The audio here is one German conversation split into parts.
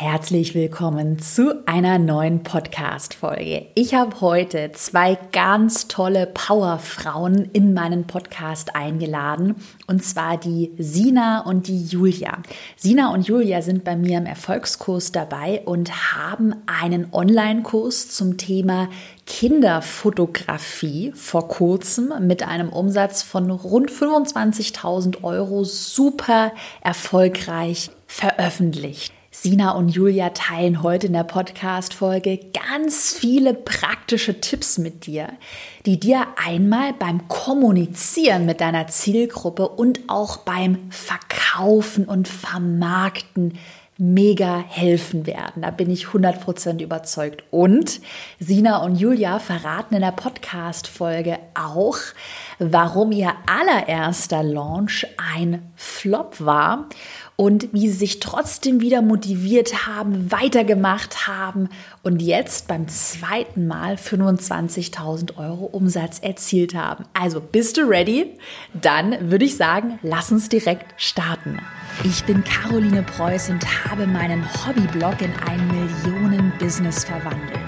Herzlich willkommen zu einer neuen Podcast-Folge. Ich habe heute zwei ganz tolle Powerfrauen in meinen Podcast eingeladen und zwar die Sina und die Julia. Sina und Julia sind bei mir im Erfolgskurs dabei und haben einen Online-Kurs zum Thema Kinderfotografie vor kurzem mit einem Umsatz von rund 25.000 Euro super erfolgreich veröffentlicht. Sina und Julia teilen heute in der Podcast-Folge ganz viele praktische Tipps mit dir, die dir einmal beim Kommunizieren mit deiner Zielgruppe und auch beim Verkaufen und Vermarkten mega helfen werden. Da bin ich 100% überzeugt. Und Sina und Julia verraten in der Podcast-Folge auch, warum ihr allererster Launch ein Flop war und wie sie sich trotzdem wieder motiviert haben, weitergemacht haben und jetzt beim zweiten Mal 25.000 Euro Umsatz erzielt haben. Also bist du ready? Dann würde ich sagen, lass uns direkt starten. Ich bin Caroline Preuß und habe meinen Hobbyblog in ein Millionen-Business verwandelt.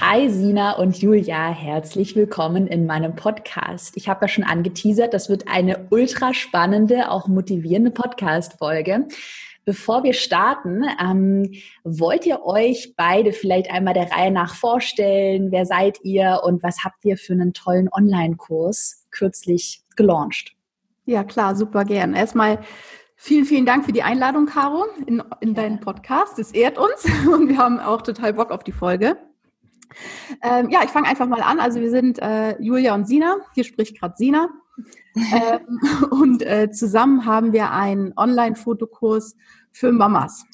Hi Sina und Julia, herzlich willkommen in meinem Podcast. Ich habe ja schon angeteasert, das wird eine ultra spannende, auch motivierende Podcast-Folge. Bevor wir starten, ähm, wollt ihr euch beide vielleicht einmal der Reihe nach vorstellen? Wer seid ihr und was habt ihr für einen tollen Online-Kurs kürzlich gelauncht? Ja, klar, super gern. Erstmal Vielen, vielen Dank für die Einladung, Caro, in, in deinen Podcast. Es ehrt uns und wir haben auch total Bock auf die Folge. Ähm, ja, ich fange einfach mal an. Also wir sind äh, Julia und Sina. Hier spricht gerade Sina. ähm, und äh, zusammen haben wir einen Online-Fotokurs für Mamas,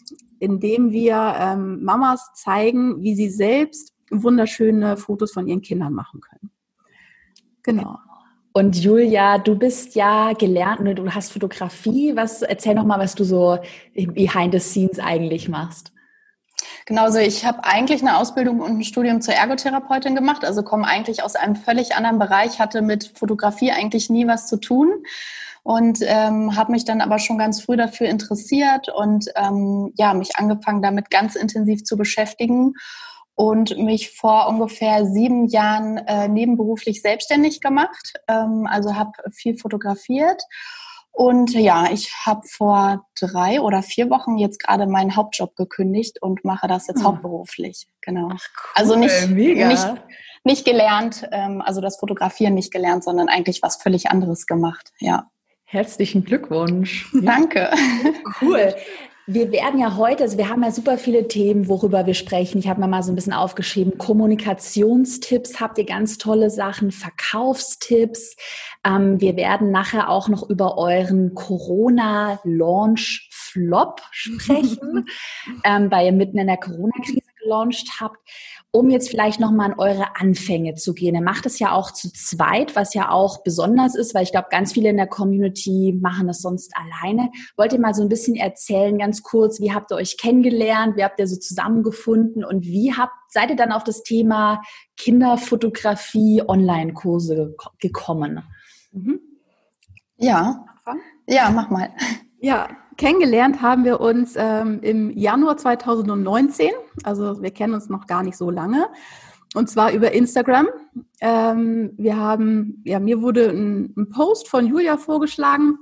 in dem wir ähm, Mamas zeigen, wie sie selbst wunderschöne Fotos von ihren Kindern machen können. Genau. Und Julia, du bist ja gelernt, du hast Fotografie. Was erzähl noch mal, was du so behind the scenes eigentlich machst. Genauso, ich habe eigentlich eine Ausbildung und ein Studium zur Ergotherapeutin gemacht, also komme eigentlich aus einem völlig anderen Bereich, hatte mit Fotografie eigentlich nie was zu tun und ähm, habe mich dann aber schon ganz früh dafür interessiert und ähm, ja, mich angefangen damit ganz intensiv zu beschäftigen und mich vor ungefähr sieben Jahren äh, nebenberuflich selbstständig gemacht, ähm, also habe viel fotografiert und ja, ich habe vor drei oder vier Wochen jetzt gerade meinen Hauptjob gekündigt und mache das jetzt hm. hauptberuflich. Genau. Ach, cool, also nicht, nicht, nicht gelernt, ähm, also das Fotografieren nicht gelernt, sondern eigentlich was völlig anderes gemacht. Ja. Herzlichen Glückwunsch. Danke. Cool. Wir werden ja heute, also wir haben ja super viele Themen, worüber wir sprechen. Ich habe mir mal so ein bisschen aufgeschrieben. Kommunikationstipps habt ihr ganz tolle Sachen, Verkaufstipps. Ähm, wir werden nachher auch noch über euren Corona-Launch-Flop sprechen, ähm, weil ihr mitten in der Corona-Krise gelauncht habt um jetzt vielleicht nochmal an eure Anfänge zu gehen. Ihr macht es ja auch zu zweit, was ja auch besonders ist, weil ich glaube, ganz viele in der Community machen das sonst alleine. Wollt ihr mal so ein bisschen erzählen, ganz kurz, wie habt ihr euch kennengelernt, wie habt ihr so zusammengefunden und wie habt, seid ihr dann auf das Thema Kinderfotografie Online-Kurse gekommen? Mhm. Ja, ja, mach mal. Ja, kennengelernt haben wir uns ähm, im Januar 2019. Also wir kennen uns noch gar nicht so lange. Und zwar über Instagram. Ähm, wir haben, ja, mir wurde ein, ein, Post von Julia vorgeschlagen,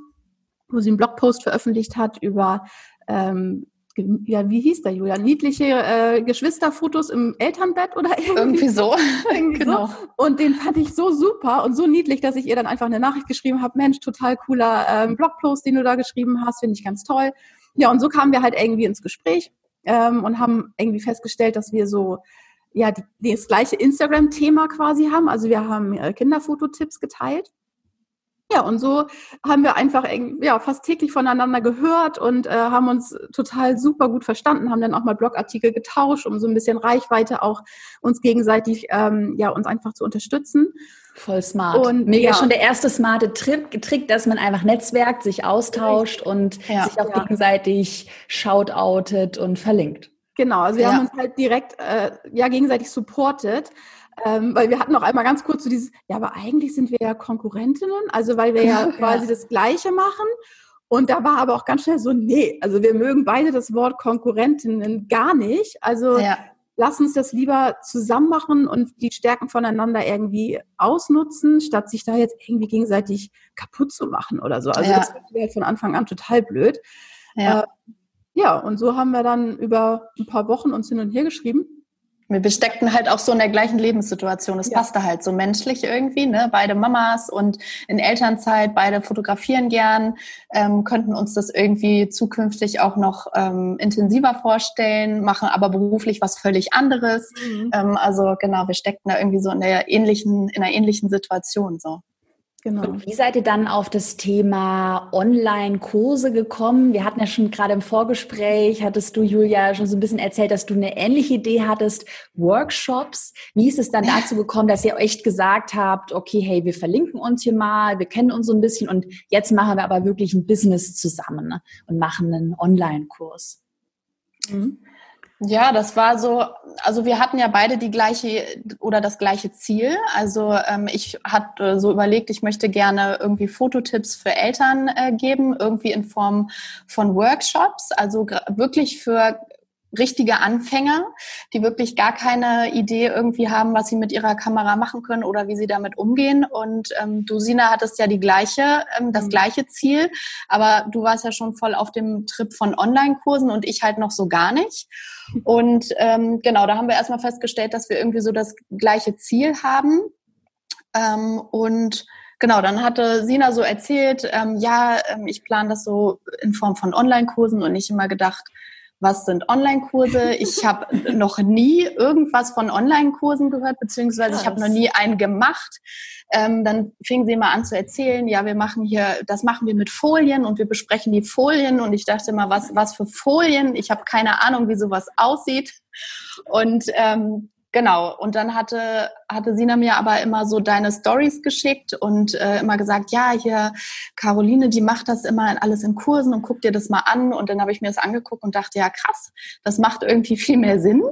wo sie einen Blogpost veröffentlicht hat über ähm, ja, wie hieß der, Julia? Niedliche äh, Geschwisterfotos im Elternbett oder irgendwie, irgendwie so. irgendwie genau. So. Und den fand ich so super und so niedlich, dass ich ihr dann einfach eine Nachricht geschrieben habe, Mensch, total cooler ähm, Blogpost, den du da geschrieben hast, finde ich ganz toll. Ja, und so kamen wir halt irgendwie ins Gespräch ähm, und haben irgendwie festgestellt, dass wir so ja die, das gleiche Instagram-Thema quasi haben. Also wir haben äh, Kinderfototipps geteilt ja, und so haben wir einfach ja, fast täglich voneinander gehört und äh, haben uns total super gut verstanden, haben dann auch mal Blogartikel getauscht, um so ein bisschen Reichweite auch uns gegenseitig, ähm, ja, uns einfach zu unterstützen. Voll smart. Und, Mega ja. schon der erste smarte Trick, Trick, dass man einfach netzwerkt, sich austauscht und ja. sich auch ja. gegenseitig shoutoutet und verlinkt. Genau, also wir haben uns halt direkt äh, ja gegenseitig supportet. Ähm, weil wir hatten auch einmal ganz kurz so dieses, ja, aber eigentlich sind wir ja Konkurrentinnen, also weil wir ja quasi das Gleiche machen. Und da war aber auch ganz schnell so, nee, also wir mögen beide das Wort Konkurrentinnen gar nicht. Also ja. lass uns das lieber zusammen machen und die Stärken voneinander irgendwie ausnutzen, statt sich da jetzt irgendwie gegenseitig kaputt zu machen oder so. Also ja. das wäre halt von Anfang an total blöd. Ja. Äh, ja, und so haben wir dann über ein paar Wochen uns hin und her geschrieben. Wir steckten halt auch so in der gleichen Lebenssituation. Es ja. passte halt so menschlich irgendwie, ne? Beide Mamas und in Elternzeit, beide fotografieren gern, ähm, könnten uns das irgendwie zukünftig auch noch ähm, intensiver vorstellen, machen aber beruflich was völlig anderes. Mhm. Ähm, also genau, wir steckten da irgendwie so in der ähnlichen, in einer ähnlichen Situation so. Genau. Und wie seid ihr dann auf das Thema Online-Kurse gekommen? Wir hatten ja schon gerade im Vorgespräch, hattest du, Julia, schon so ein bisschen erzählt, dass du eine ähnliche Idee hattest, Workshops. Wie ist es dann dazu gekommen, dass ihr echt gesagt habt, okay, hey, wir verlinken uns hier mal, wir kennen uns so ein bisschen und jetzt machen wir aber wirklich ein Business zusammen ne, und machen einen Online-Kurs? Mhm. Ja, das war so, also wir hatten ja beide die gleiche oder das gleiche Ziel. Also ähm, ich hatte so überlegt, ich möchte gerne irgendwie Fototipps für Eltern äh, geben, irgendwie in Form von Workshops, also wirklich für richtige Anfänger, die wirklich gar keine Idee irgendwie haben, was sie mit ihrer Kamera machen können oder wie sie damit umgehen. Und ähm, du, Sina, hattest ja die gleiche, ähm, das mhm. gleiche Ziel, aber du warst ja schon voll auf dem Trip von Online-Kursen und ich halt noch so gar nicht. Und ähm, genau, da haben wir erstmal festgestellt, dass wir irgendwie so das gleiche Ziel haben. Ähm, und Genau, dann hatte Sina so erzählt, ähm, ja, ähm, ich plane das so in Form von Online-Kursen und nicht immer gedacht, was sind Online-Kurse. Ich habe noch nie irgendwas von Online-Kursen gehört, beziehungsweise ich habe noch nie einen gemacht. Ähm, dann fing sie mal an zu erzählen, ja, wir machen hier, das machen wir mit Folien und wir besprechen die Folien. Und ich dachte mal, was, was für Folien? Ich habe keine Ahnung, wie sowas aussieht. Und ähm, Genau, und dann hatte, hatte Sina mir aber immer so deine Stories geschickt und äh, immer gesagt, ja, hier, Caroline, die macht das immer alles in Kursen und guck dir das mal an. Und dann habe ich mir das angeguckt und dachte, ja, krass, das macht irgendwie viel mehr Sinn.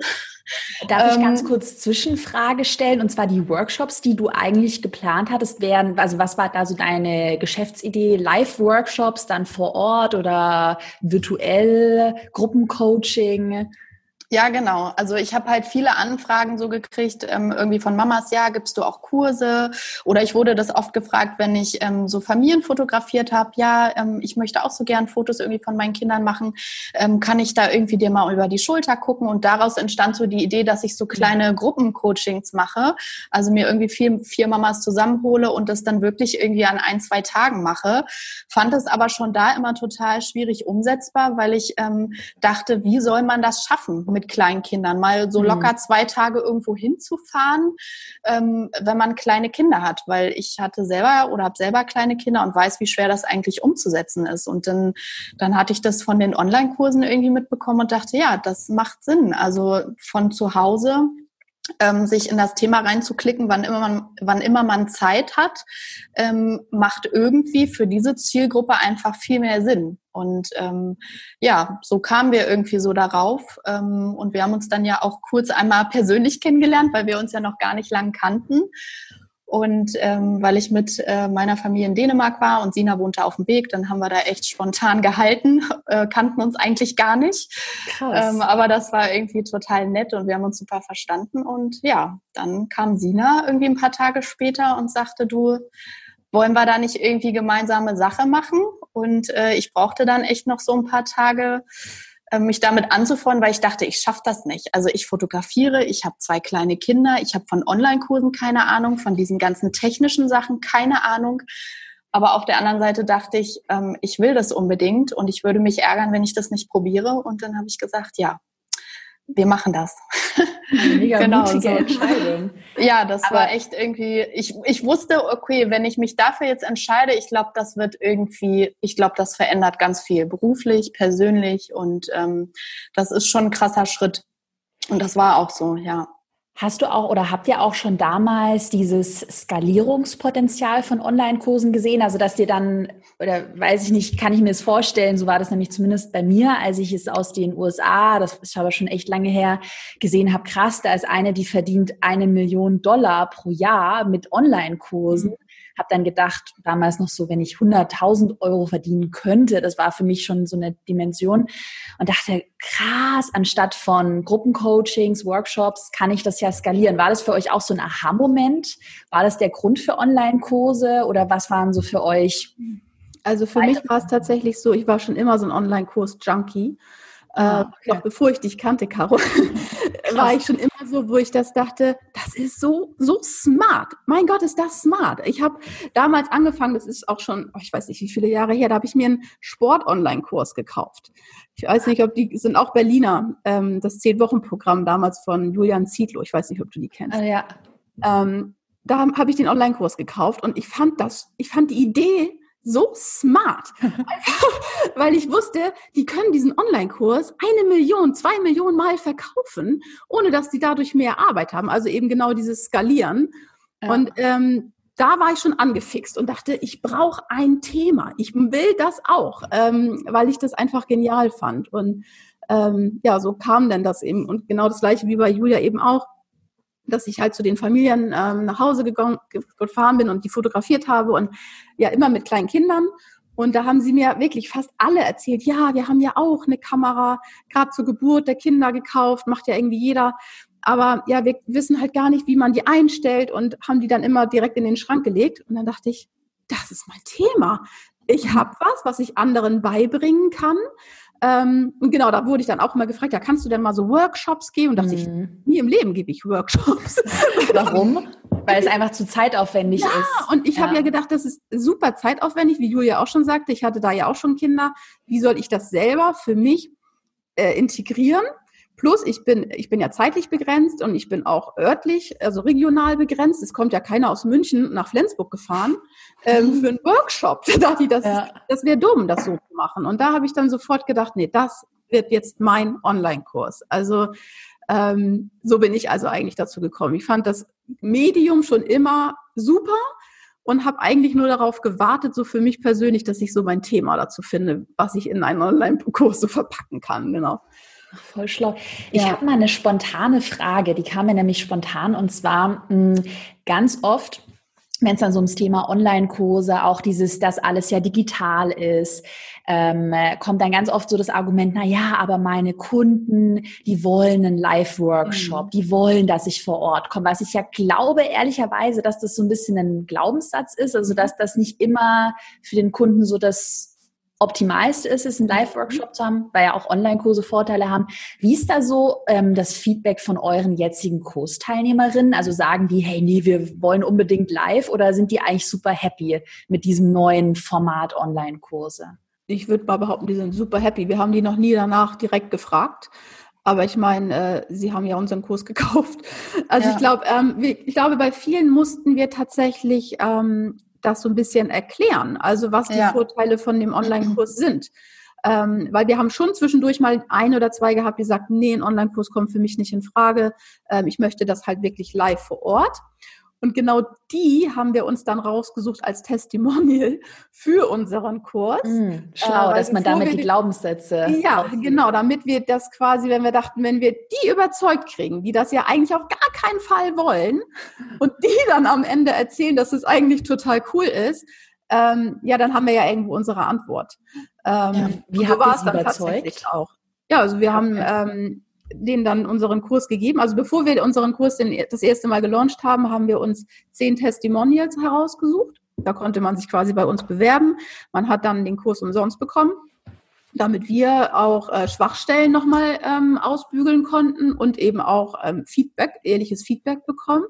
Darf ich ganz ähm, kurz Zwischenfrage stellen? Und zwar die Workshops, die du eigentlich geplant hattest, wären, also was war da so deine Geschäftsidee? Live-Workshops dann vor Ort oder virtuell, Gruppencoaching? Ja, genau. Also ich habe halt viele Anfragen so gekriegt, ähm, irgendwie von Mamas, ja, gibst du auch Kurse? Oder ich wurde das oft gefragt, wenn ich ähm, so Familien fotografiert habe, ja, ähm, ich möchte auch so gern Fotos irgendwie von meinen Kindern machen, ähm, kann ich da irgendwie dir mal über die Schulter gucken? Und daraus entstand so die Idee, dass ich so kleine Gruppencoachings mache, also mir irgendwie vier, vier Mamas zusammenhole und das dann wirklich irgendwie an ein, zwei Tagen mache. Fand es aber schon da immer total schwierig umsetzbar, weil ich ähm, dachte, wie soll man das schaffen? mit kleinen Kindern, mal so mhm. locker zwei Tage irgendwo hinzufahren, ähm, wenn man kleine Kinder hat, weil ich hatte selber oder habe selber kleine Kinder und weiß, wie schwer das eigentlich umzusetzen ist. Und dann, dann hatte ich das von den Online-Kursen irgendwie mitbekommen und dachte, ja, das macht Sinn. Also von zu Hause ähm, sich in das Thema reinzuklicken, wann immer man, wann immer man Zeit hat, ähm, macht irgendwie für diese Zielgruppe einfach viel mehr Sinn. Und ähm, ja, so kamen wir irgendwie so darauf. Ähm, und wir haben uns dann ja auch kurz einmal persönlich kennengelernt, weil wir uns ja noch gar nicht lang kannten. Und ähm, weil ich mit äh, meiner Familie in Dänemark war und Sina wohnte auf dem Weg, dann haben wir da echt spontan gehalten, äh, kannten uns eigentlich gar nicht. Ähm, aber das war irgendwie total nett und wir haben uns super verstanden. Und ja, dann kam Sina irgendwie ein paar Tage später und sagte, du, wollen wir da nicht irgendwie gemeinsame Sache machen? Und äh, ich brauchte dann echt noch so ein paar Tage, äh, mich damit anzufreuen, weil ich dachte, ich schaffe das nicht. Also ich fotografiere, ich habe zwei kleine Kinder, ich habe von Online-Kursen keine Ahnung, von diesen ganzen technischen Sachen keine Ahnung. Aber auf der anderen Seite dachte ich, ähm, ich will das unbedingt und ich würde mich ärgern, wenn ich das nicht probiere. Und dann habe ich gesagt, ja, wir machen das. Eine mega genau, mutige so. Entscheidung. Ja, das Aber war echt irgendwie, ich, ich wusste, okay, wenn ich mich dafür jetzt entscheide, ich glaube, das wird irgendwie, ich glaube, das verändert ganz viel, beruflich, persönlich und ähm, das ist schon ein krasser Schritt. Und das war auch so, ja. Hast du auch oder habt ihr auch schon damals dieses Skalierungspotenzial von Online-Kursen gesehen? Also, dass dir dann, oder weiß ich nicht, kann ich mir das vorstellen, so war das nämlich zumindest bei mir, als ich es aus den USA, das ist aber schon echt lange her, gesehen habe, krass, da ist eine, die verdient eine Million Dollar pro Jahr mit Online-Kursen. Mhm habe dann gedacht, damals noch so, wenn ich 100.000 Euro verdienen könnte, das war für mich schon so eine Dimension und dachte, krass, anstatt von Gruppencoachings, Workshops, kann ich das ja skalieren. War das für euch auch so ein Aha-Moment? War das der Grund für Online-Kurse oder was waren so für euch? Also für mich war es tatsächlich so, ich war schon immer so ein Online-Kurs-Junkie. Ah, äh, okay. Noch bevor ich dich kannte, Caro, war ich schon immer so, wo ich das dachte, das ist so, so smart. Mein Gott, ist das smart. Ich habe damals angefangen, das ist auch schon, oh, ich weiß nicht, wie viele Jahre her, da habe ich mir einen Sport-Online-Kurs gekauft. Ich weiß nicht, ob die sind auch Berliner, ähm, das Zehn-Wochen-Programm damals von Julian Zietlow. Ich weiß nicht, ob du die kennst. Ah, ja. Ähm, da habe ich den Online-Kurs gekauft und ich fand das, ich fand die Idee so smart. weil ich wusste, die können diesen Online-Kurs eine Million, zwei Millionen Mal verkaufen, ohne dass die dadurch mehr Arbeit haben. Also eben genau dieses Skalieren. Ja. Und ähm, da war ich schon angefixt und dachte, ich brauche ein Thema. Ich will das auch, ähm, weil ich das einfach genial fand. Und ähm, ja, so kam dann das eben. Und genau das gleiche wie bei Julia eben auch dass ich halt zu den Familien ähm, nach Hause gefahren bin und die fotografiert habe und ja immer mit kleinen Kindern. Und da haben sie mir wirklich fast alle erzählt, ja, wir haben ja auch eine Kamera, gerade zur Geburt der Kinder gekauft, macht ja irgendwie jeder. Aber ja, wir wissen halt gar nicht, wie man die einstellt und haben die dann immer direkt in den Schrank gelegt. Und dann dachte ich, das ist mein Thema. Ich habe was, was ich anderen beibringen kann. Ähm, und genau, da wurde ich dann auch immer gefragt, ja, kannst du denn mal so Workshops geben? Und dachte mhm. ich, nie im Leben gebe ich Workshops. Warum? Weil es einfach zu zeitaufwendig ja, ist. Und ich ja. habe ja gedacht, das ist super zeitaufwendig, wie Julia auch schon sagte. Ich hatte da ja auch schon Kinder. Wie soll ich das selber für mich äh, integrieren? Plus, ich bin, ich bin ja zeitlich begrenzt und ich bin auch örtlich, also regional begrenzt. Es kommt ja keiner aus München nach Flensburg gefahren ähm, für einen Workshop. Da dachte ich, das, ja. das wäre dumm, das so zu machen. Und da habe ich dann sofort gedacht, nee, das wird jetzt mein Online-Kurs. Also ähm, so bin ich also eigentlich dazu gekommen. Ich fand das Medium schon immer super und habe eigentlich nur darauf gewartet, so für mich persönlich, dass ich so mein Thema dazu finde, was ich in einen Online-Kurs so verpacken kann. Genau. Voll schlau. Ich ja. habe mal eine spontane Frage, die kam mir nämlich spontan und zwar mh, hm, ganz oft, wenn es dann so ums Thema Online-Kurse, auch dieses, dass alles ja digital ist, ähm, kommt dann ganz oft so das Argument, na ja, aber meine Kunden, die wollen einen Live-Workshop, mhm. die wollen, dass ich vor Ort komme. Was ich ja glaube, ehrlicherweise, dass das so ein bisschen ein Glaubenssatz ist, also dass das nicht immer für den Kunden so das optimalste ist es, einen Live-Workshop zu haben, weil ja auch Online-Kurse Vorteile haben. Wie ist da so ähm, das Feedback von euren jetzigen Kursteilnehmerinnen? Also sagen die, hey, nee, wir wollen unbedingt live oder sind die eigentlich super happy mit diesem neuen Format Online-Kurse? Ich würde mal behaupten, die sind super happy. Wir haben die noch nie danach direkt gefragt. Aber ich meine, äh, sie haben ja unseren Kurs gekauft. Also ja. ich glaube, ähm, ich glaube, bei vielen mussten wir tatsächlich ähm, das so ein bisschen erklären, also was die ja. Vorteile von dem Online-Kurs sind. Ähm, weil wir haben schon zwischendurch mal ein oder zwei gehabt, die sagten, nee, ein Online-Kurs kommt für mich nicht in Frage. Ähm, ich möchte das halt wirklich live vor Ort. Und genau die haben wir uns dann rausgesucht als Testimonial für unseren Kurs. Mm, schlau, äh, dass man damit die Glaubenssätze. Ja, genau, damit wir das quasi, wenn wir dachten, wenn wir die überzeugt kriegen, die das ja eigentlich auf gar keinen Fall wollen und die dann am Ende erzählen, dass es eigentlich total cool ist, ähm, ja, dann haben wir ja irgendwo unsere Antwort. Ähm, ja, wie habt ihr es überzeugt? Auch. Ja, also wir haben ähm, denen dann unseren Kurs gegeben. Also bevor wir unseren Kurs den, das erste Mal gelauncht haben, haben wir uns zehn Testimonials herausgesucht. Da konnte man sich quasi bei uns bewerben. Man hat dann den Kurs umsonst bekommen, damit wir auch äh, Schwachstellen nochmal ähm, ausbügeln konnten und eben auch ähm, Feedback, ehrliches Feedback bekommen.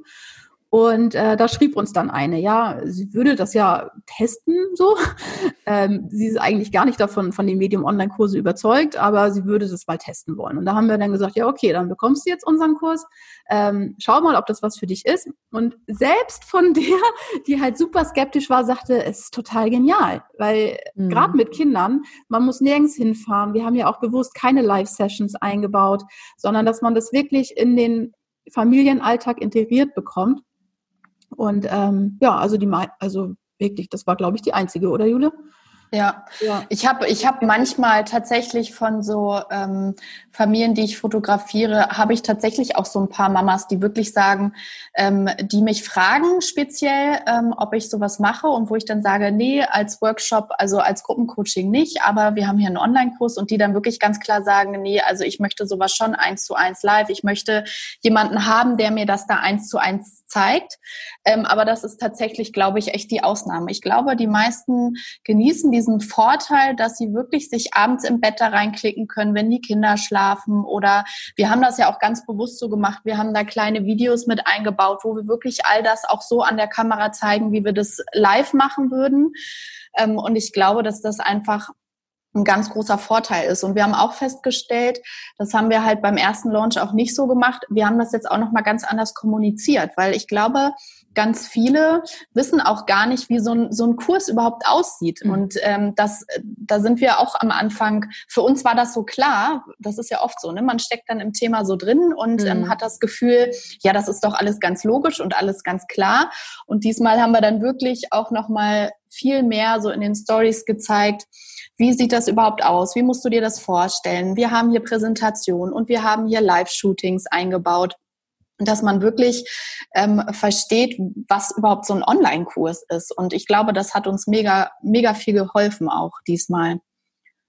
Und äh, da schrieb uns dann eine, ja, sie würde das ja testen, so. Ähm, sie ist eigentlich gar nicht davon, von dem Medium Online-Kurse überzeugt, aber sie würde das mal testen wollen. Und da haben wir dann gesagt, ja, okay, dann bekommst du jetzt unseren Kurs. Ähm, schau mal, ob das was für dich ist. Und selbst von der, die halt super skeptisch war, sagte, es ist total genial. Weil mhm. gerade mit Kindern, man muss nirgends hinfahren. Wir haben ja auch bewusst keine Live-Sessions eingebaut, sondern dass man das wirklich in den Familienalltag integriert bekommt. Und ähm, ja, also die, also wirklich, das war, glaube ich, die einzige, oder Jule? Ja, ja. ich habe ich hab manchmal tatsächlich von so ähm, Familien, die ich fotografiere, habe ich tatsächlich auch so ein paar Mamas, die wirklich sagen, ähm, die mich fragen speziell, ähm, ob ich sowas mache und wo ich dann sage, nee, als Workshop, also als Gruppencoaching nicht, aber wir haben hier einen Online-Kurs und die dann wirklich ganz klar sagen, nee, also ich möchte sowas schon eins zu eins live. Ich möchte jemanden haben, der mir das da eins zu eins zeigt. Ähm, aber das ist tatsächlich, glaube ich, echt die Ausnahme. Ich glaube, die meisten genießen diesen Vorteil, dass sie wirklich sich abends im Bett da reinklicken können, wenn die Kinder schlafen. Oder wir haben das ja auch ganz bewusst so gemacht. Wir haben da kleine Videos mit eingebaut, wo wir wirklich all das auch so an der Kamera zeigen, wie wir das live machen würden. Ähm, und ich glaube, dass das einfach ein ganz großer Vorteil ist. Und wir haben auch festgestellt, das haben wir halt beim ersten Launch auch nicht so gemacht. Wir haben das jetzt auch noch mal ganz anders kommuniziert, weil ich glaube, ganz viele wissen auch gar nicht, wie so ein, so ein Kurs überhaupt aussieht. Mhm. Und ähm, das, da sind wir auch am Anfang, für uns war das so klar, das ist ja oft so, ne? man steckt dann im Thema so drin und ähm, mhm. ähm, hat das Gefühl, ja, das ist doch alles ganz logisch und alles ganz klar. Und diesmal haben wir dann wirklich auch noch mal viel mehr so in den Stories gezeigt, wie sieht das überhaupt aus? Wie musst du dir das vorstellen? Wir haben hier Präsentationen und wir haben hier Live-Shootings eingebaut dass man wirklich ähm, versteht, was überhaupt so ein Online-Kurs ist. Und ich glaube, das hat uns mega, mega viel geholfen auch diesmal.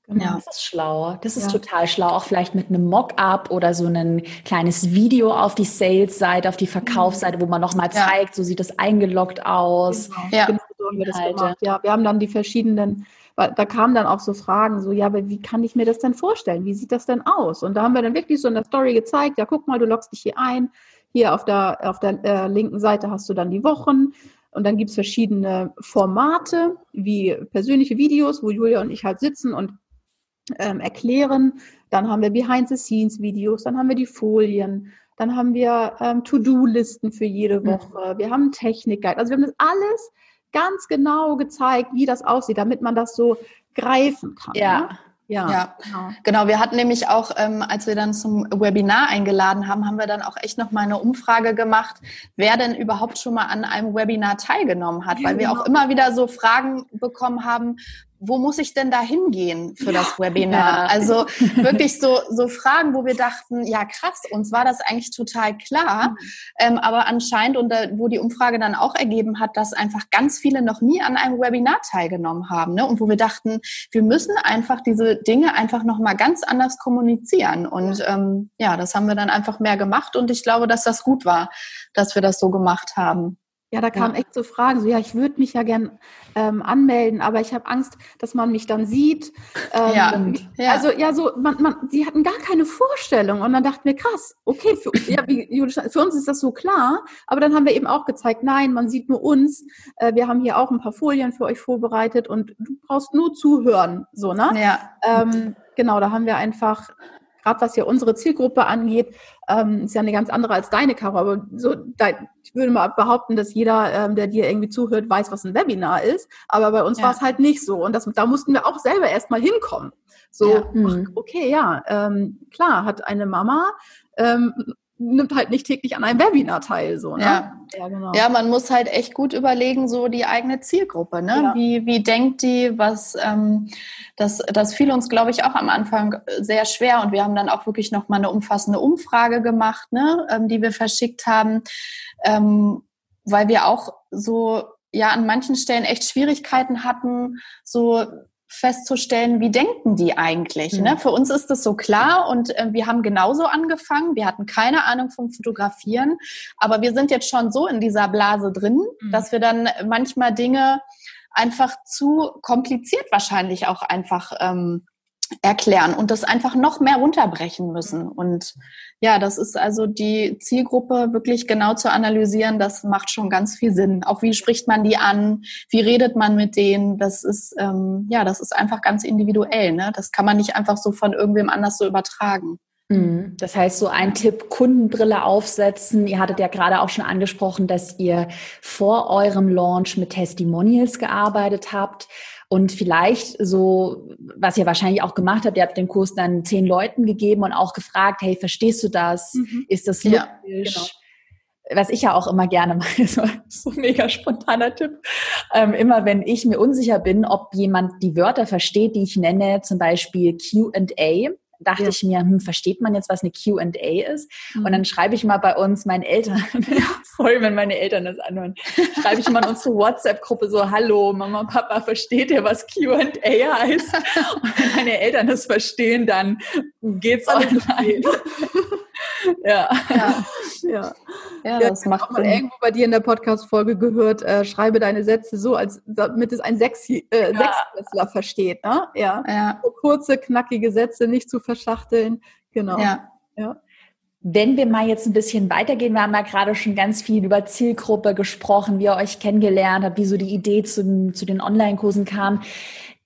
Genau. Ja. Das ist schlau. Das ist ja. total schlau. Auch vielleicht mit einem Mock-up oder so ein kleines Video auf die Sales-Seite, auf die Verkaufsseite, wo man nochmal ja. zeigt, so sieht das eingeloggt aus. Genau. Ja. Genau so haben wir das gemacht. Ja, wir haben dann die verschiedenen da kamen dann auch so Fragen, so, ja, aber wie kann ich mir das denn vorstellen? Wie sieht das denn aus? Und da haben wir dann wirklich so in der Story gezeigt, ja, guck mal, du loggst dich hier ein. Hier auf der, auf der äh, linken Seite hast du dann die Wochen. Und dann gibt es verschiedene Formate, wie persönliche Videos, wo Julia und ich halt sitzen und ähm, erklären. Dann haben wir Behind-the-Scenes-Videos, dann haben wir die Folien, dann haben wir ähm, To-Do-Listen für jede mhm. Woche, wir haben Technik-Guide. Also wir haben das alles ganz genau gezeigt, wie das aussieht, damit man das so greifen kann. Ja. Ne? Ja, ja, genau. genau. Wir hatten nämlich auch, ähm, als wir dann zum Webinar eingeladen haben, haben wir dann auch echt noch mal eine Umfrage gemacht, wer denn überhaupt schon mal an einem Webinar teilgenommen hat, ja, weil wir genau. auch immer wieder so Fragen bekommen haben, wo muss ich denn da hingehen für ja, das Webinar? Ja. Also wirklich so, so Fragen, wo wir dachten, ja krass, uns war das eigentlich total klar, mhm. ähm, aber anscheinend, und da, wo die Umfrage dann auch ergeben hat, dass einfach ganz viele noch nie an einem Webinar teilgenommen haben ne? und wo wir dachten, wir müssen einfach diese Dinge einfach nochmal ganz anders kommunizieren und ähm, ja, das haben wir dann einfach mehr gemacht und ich glaube, dass das gut war, dass wir das so gemacht haben. Ja, da kamen ja. echt so Fragen, so ja, ich würde mich ja gern ähm, anmelden, aber ich habe Angst, dass man mich dann sieht. Ähm, ja. ja. Also ja, so, man, man, die hatten gar keine Vorstellung und dann dachten wir, krass, okay, für, ja, wie, für uns ist das so klar, aber dann haben wir eben auch gezeigt, nein, man sieht nur uns. Äh, wir haben hier auch ein paar Folien für euch vorbereitet und du brauchst nur zuhören, so, ne? Ja. Ähm, genau, da haben wir einfach gerade was ja unsere Zielgruppe angeht, ähm, ist ja eine ganz andere als deine, Caro. Aber so, da, ich würde mal behaupten, dass jeder, ähm, der dir irgendwie zuhört, weiß, was ein Webinar ist. Aber bei uns ja. war es halt nicht so. Und das, da mussten wir auch selber erstmal hinkommen. So, ja. ach, okay, ja, ähm, klar, hat eine Mama ähm, nimmt halt nicht täglich an einem Webinar teil. So, ne? ja. Ja, genau. ja, man muss halt echt gut überlegen, so die eigene Zielgruppe. Ne? Ja. Wie, wie denkt die, was ähm, das, das fiel uns, glaube ich, auch am Anfang sehr schwer. Und wir haben dann auch wirklich nochmal eine umfassende Umfrage gemacht, ne? Ähm, die wir verschickt haben, ähm, weil wir auch so ja an manchen Stellen echt Schwierigkeiten hatten, so festzustellen, wie denken die eigentlich. Mhm. Ne? Für uns ist das so klar und äh, wir haben genauso angefangen. Wir hatten keine Ahnung vom Fotografieren, aber wir sind jetzt schon so in dieser Blase drin, mhm. dass wir dann manchmal Dinge einfach zu kompliziert wahrscheinlich auch einfach ähm, erklären und das einfach noch mehr runterbrechen müssen. Und ja, das ist also die Zielgruppe wirklich genau zu analysieren, das macht schon ganz viel Sinn. Auch wie spricht man die an, wie redet man mit denen, das ist, ähm, ja, das ist einfach ganz individuell. Ne? Das kann man nicht einfach so von irgendwem anders so übertragen. Mhm. Das heißt, so ein Tipp, Kundenbrille aufsetzen. Ihr hattet ja gerade auch schon angesprochen, dass ihr vor eurem Launch mit Testimonials gearbeitet habt. Und vielleicht so, was ihr wahrscheinlich auch gemacht habt, ihr habt den Kurs dann zehn Leuten gegeben und auch gefragt, hey, verstehst du das? Mhm. Ist das logisch? Ja, genau was ich ja auch immer gerne mache, so, so ein mega spontaner Tipp. Ähm, immer wenn ich mir unsicher bin, ob jemand die Wörter versteht, die ich nenne, zum Beispiel Q&A, dachte ja. ich mir, hm, versteht man jetzt, was eine Q&A ist? Mhm. Und dann schreibe ich mal bei uns meinen Eltern, sorry, wenn meine Eltern das anhören, schreibe ich mal in unsere WhatsApp-Gruppe so, hallo, Mama, Papa, versteht ihr, was Q&A heißt? Und wenn meine Eltern das verstehen, dann geht's online. ja. ja. ja. Ja, das ja, macht mal irgendwo bei dir in der Podcast-Folge gehört, äh, schreibe deine Sätze so, als damit es ein Sechs, äh, ja. Sechsklässler versteht. Ne? Ja. ja. So kurze, knackige Sätze, nicht zu verschachteln. Genau. Ja. ja. Wenn wir mal jetzt ein bisschen weitergehen, wir haben ja gerade schon ganz viel über Zielgruppe gesprochen, wie ihr euch kennengelernt habt, wie so die Idee zu, zu den Online-Kursen kam.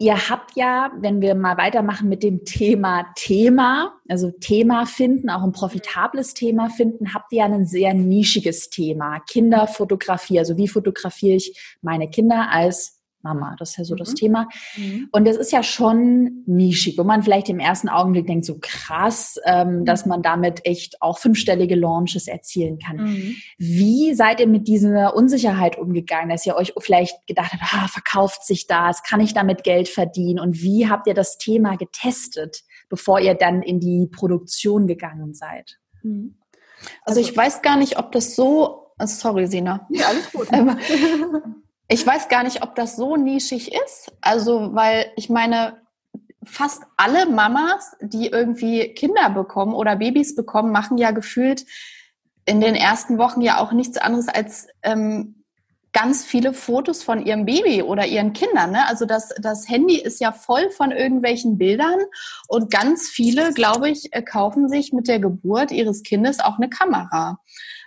Ihr habt ja, wenn wir mal weitermachen mit dem Thema Thema, also Thema finden, auch ein profitables Thema finden, habt ihr ja ein sehr nischiges Thema. Kinderfotografie, also wie fotografiere ich meine Kinder als Mama. Das ist ja so mhm. das Thema. Mhm. Und das ist ja schon nischig, wo man vielleicht im ersten Augenblick denkt, so krass, ähm, mhm. dass man damit echt auch fünfstellige Launches erzielen kann. Mhm. Wie seid ihr mit dieser Unsicherheit umgegangen, dass ihr euch vielleicht gedacht habt, ah, verkauft sich das, kann ich damit Geld verdienen? Und wie habt ihr das Thema getestet, bevor ihr dann in die Produktion gegangen seid? Mhm. Also, also ich weiß gar nicht, ob das so, sorry Sina. Ja, alles gut. Ich weiß gar nicht, ob das so nischig ist. Also, weil ich meine, fast alle Mamas, die irgendwie Kinder bekommen oder Babys bekommen, machen ja gefühlt in den ersten Wochen ja auch nichts anderes als ähm, ganz viele Fotos von ihrem Baby oder ihren Kindern. Ne? Also das, das Handy ist ja voll von irgendwelchen Bildern und ganz viele, glaube ich, äh, kaufen sich mit der Geburt ihres Kindes auch eine Kamera.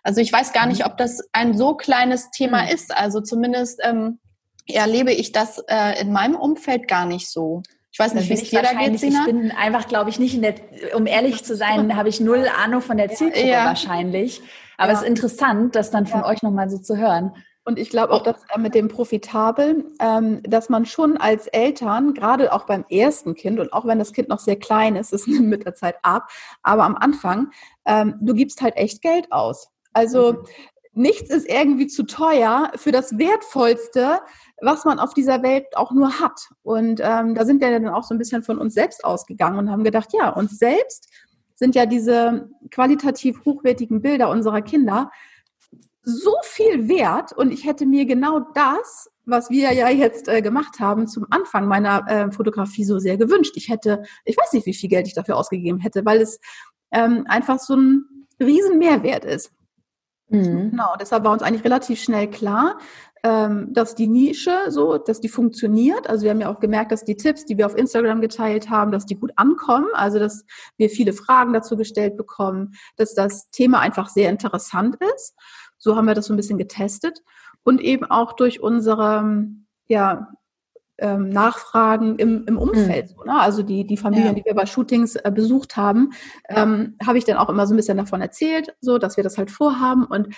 Also ich weiß gar nicht, mhm. ob das ein so kleines Thema mhm. ist. Also zumindest ähm, erlebe ich das äh, in meinem Umfeld gar nicht so. Ich weiß nicht, wie es dir da geht, Sina? Ich bin einfach, glaube ich, nicht in der, um ehrlich zu sein, habe ich null Ahnung von der Zielgruppe ja. wahrscheinlich. Aber ja. es ist interessant, das dann von ja. euch nochmal so zu hören. Und ich glaube auch, dass äh, mit dem Profitabel, ähm, dass man schon als Eltern, gerade auch beim ersten Kind und auch wenn das Kind noch sehr klein ist, es nimmt mit der Zeit ab, aber am Anfang, ähm, du gibst halt echt Geld aus. Also mhm. nichts ist irgendwie zu teuer für das Wertvollste, was man auf dieser Welt auch nur hat. Und ähm, da sind wir dann auch so ein bisschen von uns selbst ausgegangen und haben gedacht, ja, uns selbst sind ja diese qualitativ hochwertigen Bilder unserer Kinder so viel wert und ich hätte mir genau das, was wir ja jetzt äh, gemacht haben, zum Anfang meiner äh, Fotografie so sehr gewünscht. Ich hätte, ich weiß nicht, wie viel Geld ich dafür ausgegeben hätte, weil es ähm, einfach so ein riesen Mehrwert ist. Mhm. Genau, deshalb war uns eigentlich relativ schnell klar, ähm, dass die Nische so, dass die funktioniert. Also wir haben ja auch gemerkt, dass die Tipps, die wir auf Instagram geteilt haben, dass die gut ankommen. Also dass wir viele Fragen dazu gestellt bekommen, dass das Thema einfach sehr interessant ist. So haben wir das so ein bisschen getestet und eben auch durch unsere ja, ähm, Nachfragen im, im Umfeld. Mhm. So, ne? Also die, die Familien, ja. die wir bei Shootings äh, besucht haben, ähm, habe ich dann auch immer so ein bisschen davon erzählt, so dass wir das halt vorhaben und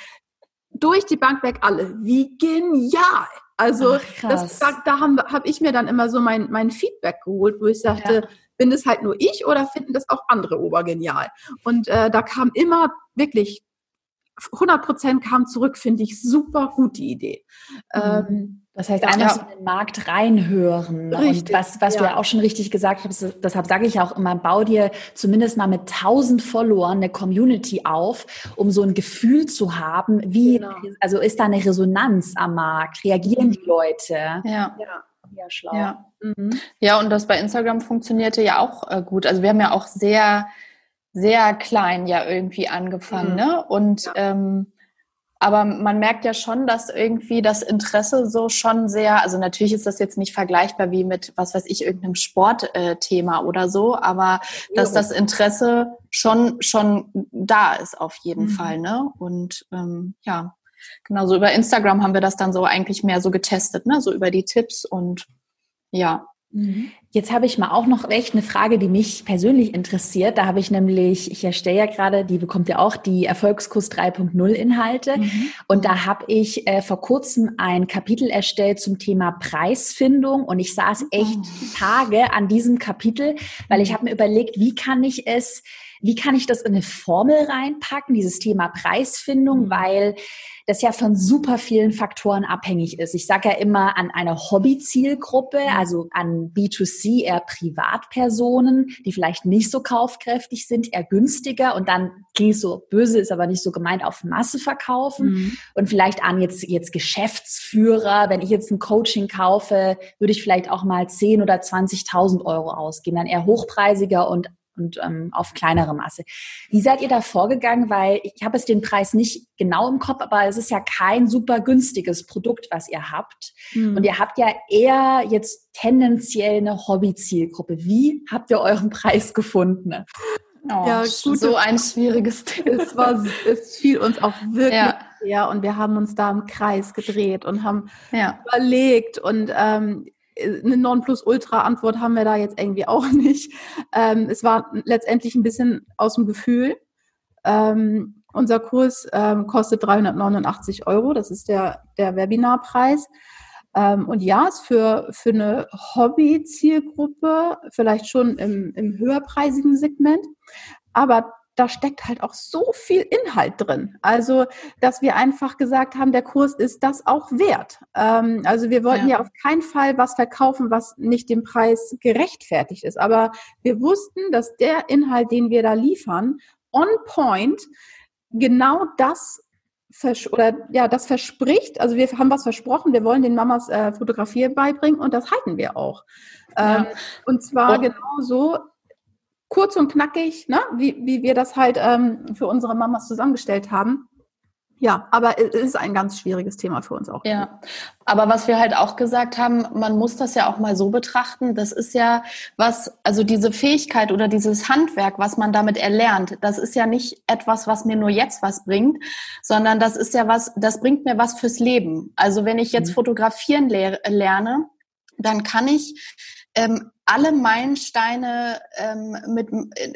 durch die Bank weg alle. Wie genial! Also Ach, das, da, da habe hab ich mir dann immer so mein, mein Feedback geholt, wo ich sagte, ja. bin das halt nur ich oder finden das auch andere obergenial? Und äh, da kam immer wirklich 100 Prozent kam zurück, finde ich super gut die Idee. Mhm. Ähm, das heißt, einfach ja. so in den Markt reinhören. Richtig, und was, was ja. du ja auch schon richtig gesagt hast, deshalb sage ich auch immer, bau dir zumindest mal mit 1000 Followern eine Community auf, um so ein Gefühl zu haben, wie, genau. also ist da eine Resonanz am Markt? Reagieren die Leute? Ja. Ja, ja schlau. Ja. Mhm. ja, und das bei Instagram funktionierte ja auch äh, gut. Also wir haben ja auch sehr, sehr klein ja irgendwie angefangen, mhm. ne? Und ähm, aber man merkt ja schon, dass irgendwie das Interesse so schon sehr, also natürlich ist das jetzt nicht vergleichbar wie mit, was weiß ich, irgendeinem Sportthema äh, oder so, aber dass das Interesse schon, schon da ist auf jeden mhm. Fall, ne? Und ähm, ja, genau, so über Instagram haben wir das dann so eigentlich mehr so getestet, ne? So über die Tipps und ja, Mhm. Jetzt habe ich mal auch noch echt eine Frage, die mich persönlich interessiert. Da habe ich nämlich, ich erstelle ja gerade, die bekommt ja auch die Erfolgskurs 3.0 Inhalte. Mhm. Und da habe ich äh, vor kurzem ein Kapitel erstellt zum Thema Preisfindung. Und ich saß echt mhm. Tage an diesem Kapitel, weil ich habe mir überlegt, wie kann ich es wie kann ich das in eine Formel reinpacken, dieses Thema Preisfindung, mhm. weil das ja von super vielen Faktoren abhängig ist. Ich sage ja immer an eine Hobby-Zielgruppe, mhm. also an B2C eher Privatpersonen, die vielleicht nicht so kaufkräftig sind, eher günstiger und dann klingt so böse, ist aber nicht so gemeint, auf Masse verkaufen mhm. und vielleicht an jetzt, jetzt Geschäftsführer. Wenn ich jetzt ein Coaching kaufe, würde ich vielleicht auch mal 10 oder 20.000 Euro ausgeben, dann eher hochpreisiger und und ähm, auf kleinere Masse. Wie seid ihr da vorgegangen? Weil ich habe es den Preis nicht genau im Kopf, aber es ist ja kein super günstiges Produkt, was ihr habt. Mhm. Und ihr habt ja eher jetzt tendenziell eine Hobby-Zielgruppe. Wie habt ihr euren Preis gefunden? Oh, ja, gut, so ein schwieriges Thema. Es, war, es fiel uns auch wirklich ja. schwer und wir haben uns da im Kreis gedreht und haben ja. überlegt und ähm, eine Nonplusultra-Antwort haben wir da jetzt irgendwie auch nicht. Ähm, es war letztendlich ein bisschen aus dem Gefühl. Ähm, unser Kurs ähm, kostet 389 Euro, das ist der, der Webinarpreis. Ähm, und ja, ist für, für eine Hobby-Zielgruppe vielleicht schon im, im höherpreisigen Segment. Aber da steckt halt auch so viel Inhalt drin. Also, dass wir einfach gesagt haben, der Kurs ist das auch wert. Ähm, also wir wollten ja. ja. auf keinen Fall was verkaufen, was nicht dem Preis gerechtfertigt ist. Aber wir wussten, dass der Inhalt, den wir da liefern, on point, genau das oder ja, das verspricht, also wir haben was versprochen, wir wollen den Mamas äh, Fotografie beibringen und das halten wir auch. Ähm, ja. Und zwar oh. genauso kurz und knackig, ne? wie, wie wir das halt ähm, für unsere Mamas zusammengestellt haben. Ja, aber es ist ein ganz schwieriges Thema für uns auch. Ja, aber was wir halt auch gesagt haben, man muss das ja auch mal so betrachten. Das ist ja was, also diese Fähigkeit oder dieses Handwerk, was man damit erlernt, das ist ja nicht etwas, was mir nur jetzt was bringt, sondern das ist ja was, das bringt mir was fürs Leben. Also wenn ich jetzt mhm. fotografieren lerne, dann kann ich ähm, alle Meilensteine ähm, mit,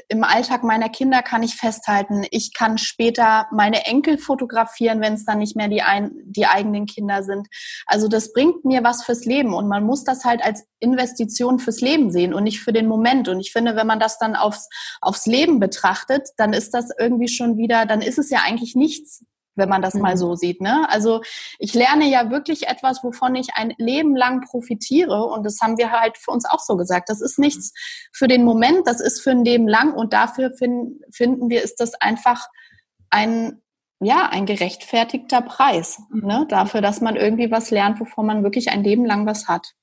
im Alltag meiner Kinder kann ich festhalten. Ich kann später meine Enkel fotografieren, wenn es dann nicht mehr die, ein, die eigenen Kinder sind. Also das bringt mir was fürs Leben und man muss das halt als Investition fürs Leben sehen und nicht für den Moment. Und ich finde, wenn man das dann aufs, aufs Leben betrachtet, dann ist das irgendwie schon wieder, dann ist es ja eigentlich nichts wenn man das mhm. mal so sieht. Ne? Also ich lerne ja wirklich etwas, wovon ich ein Leben lang profitiere. Und das haben wir halt für uns auch so gesagt. Das ist nichts für den Moment, das ist für ein Leben lang. Und dafür finden, finden wir, ist das einfach ein, ja, ein gerechtfertigter Preis. Ne? Dafür, dass man irgendwie was lernt, wovon man wirklich ein Leben lang was hat.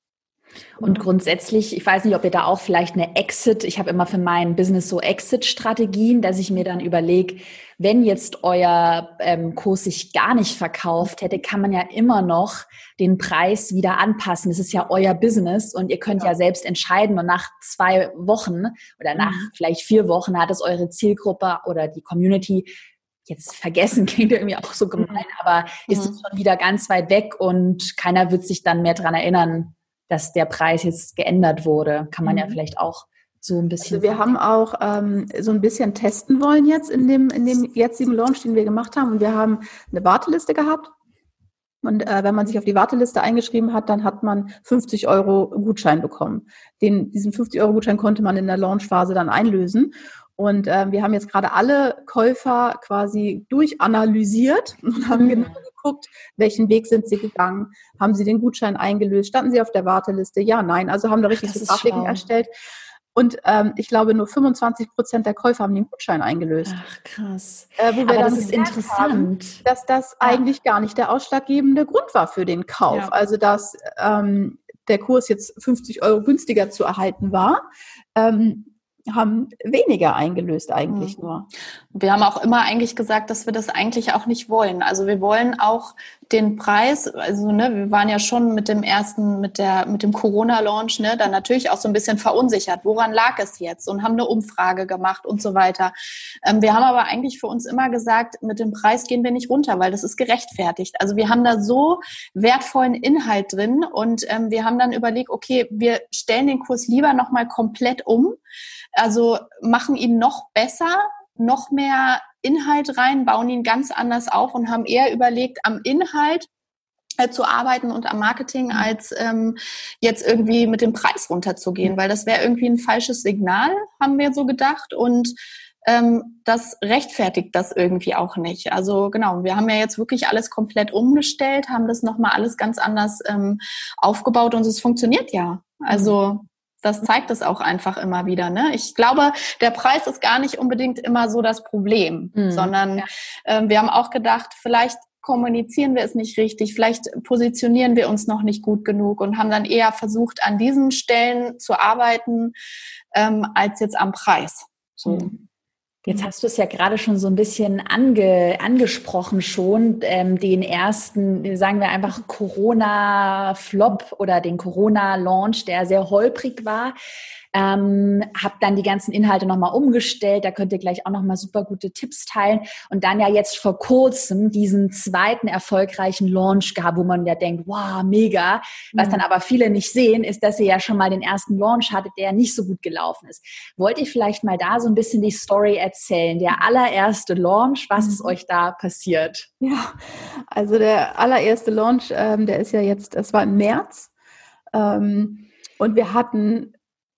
Und grundsätzlich, ich weiß nicht, ob ihr da auch vielleicht eine Exit, ich habe immer für mein Business so Exit-Strategien, dass ich mir dann überlege, wenn jetzt euer ähm, Kurs sich gar nicht verkauft hätte, kann man ja immer noch den Preis wieder anpassen. Das ist ja euer Business und ihr könnt ja, ja selbst entscheiden und nach zwei Wochen oder nach mhm. vielleicht vier Wochen hat es eure Zielgruppe oder die Community jetzt vergessen, klingt irgendwie auch so gemein, mhm. aber ist mhm. es schon wieder ganz weit weg und keiner wird sich dann mehr dran erinnern, dass der Preis jetzt geändert wurde. Kann man mhm. ja vielleicht auch so ein bisschen. Also wir haben auch ähm, so ein bisschen testen wollen jetzt in dem, in dem jetzigen Launch, den wir gemacht haben. Und wir haben eine Warteliste gehabt. Und äh, wenn man sich auf die Warteliste eingeschrieben hat, dann hat man 50 Euro Gutschein bekommen. Den, diesen 50 Euro Gutschein konnte man in der Launchphase dann einlösen. Und äh, wir haben jetzt gerade alle Käufer quasi durchanalysiert und haben mhm. genau geguckt, welchen Weg sind sie gegangen, haben sie den Gutschein eingelöst, standen sie auf der Warteliste, ja, nein, also haben da richtig so Grafiken erstellt. Und ähm, ich glaube, nur 25 Prozent der Käufer haben den Gutschein eingelöst. Ach, krass. Äh, Aber das ist interessant. Haben, dass das ja. eigentlich gar nicht der ausschlaggebende Grund war für den Kauf. Ja. Also, dass ähm, der Kurs jetzt 50 Euro günstiger zu erhalten war. Ähm, haben weniger eingelöst eigentlich mhm. nur. Wir haben auch immer eigentlich gesagt, dass wir das eigentlich auch nicht wollen. Also wir wollen auch den Preis, also ne, wir waren ja schon mit dem ersten, mit der, mit dem Corona-Launch, ne, dann natürlich auch so ein bisschen verunsichert. Woran lag es jetzt? Und haben eine Umfrage gemacht und so weiter. Ähm, wir haben aber eigentlich für uns immer gesagt, mit dem Preis gehen wir nicht runter, weil das ist gerechtfertigt. Also wir haben da so wertvollen Inhalt drin und ähm, wir haben dann überlegt, okay, wir stellen den Kurs lieber nochmal komplett um also machen ihn noch besser, noch mehr Inhalt rein, bauen ihn ganz anders auf und haben eher überlegt, am Inhalt äh, zu arbeiten und am Marketing, mhm. als ähm, jetzt irgendwie mit dem Preis runterzugehen, mhm. weil das wäre irgendwie ein falsches Signal, haben wir so gedacht. Und ähm, das rechtfertigt das irgendwie auch nicht. Also genau, wir haben ja jetzt wirklich alles komplett umgestellt, haben das nochmal alles ganz anders ähm, aufgebaut und es funktioniert ja. Also mhm das zeigt es auch einfach immer wieder. Ne? Ich glaube, der Preis ist gar nicht unbedingt immer so das Problem, mhm. sondern ja. äh, wir haben auch gedacht, vielleicht kommunizieren wir es nicht richtig, vielleicht positionieren wir uns noch nicht gut genug und haben dann eher versucht, an diesen Stellen zu arbeiten, ähm, als jetzt am Preis. So. Mhm. Jetzt hast du es ja gerade schon so ein bisschen ange, angesprochen schon, ähm, den ersten, sagen wir einfach Corona-Flop oder den Corona-Launch, der sehr holprig war. Ähm, habe dann die ganzen Inhalte nochmal umgestellt. Da könnt ihr gleich auch nochmal super gute Tipps teilen. Und dann ja jetzt vor kurzem diesen zweiten erfolgreichen Launch gehabt, wo man ja denkt, wow, mega. Was mhm. dann aber viele nicht sehen, ist, dass ihr ja schon mal den ersten Launch hattet, der nicht so gut gelaufen ist. Wollt ihr vielleicht mal da so ein bisschen die Story erzählen? Der allererste Launch, was mhm. ist euch da passiert? Ja, also der allererste Launch, ähm, der ist ja jetzt, es war im März. Ähm, und wir hatten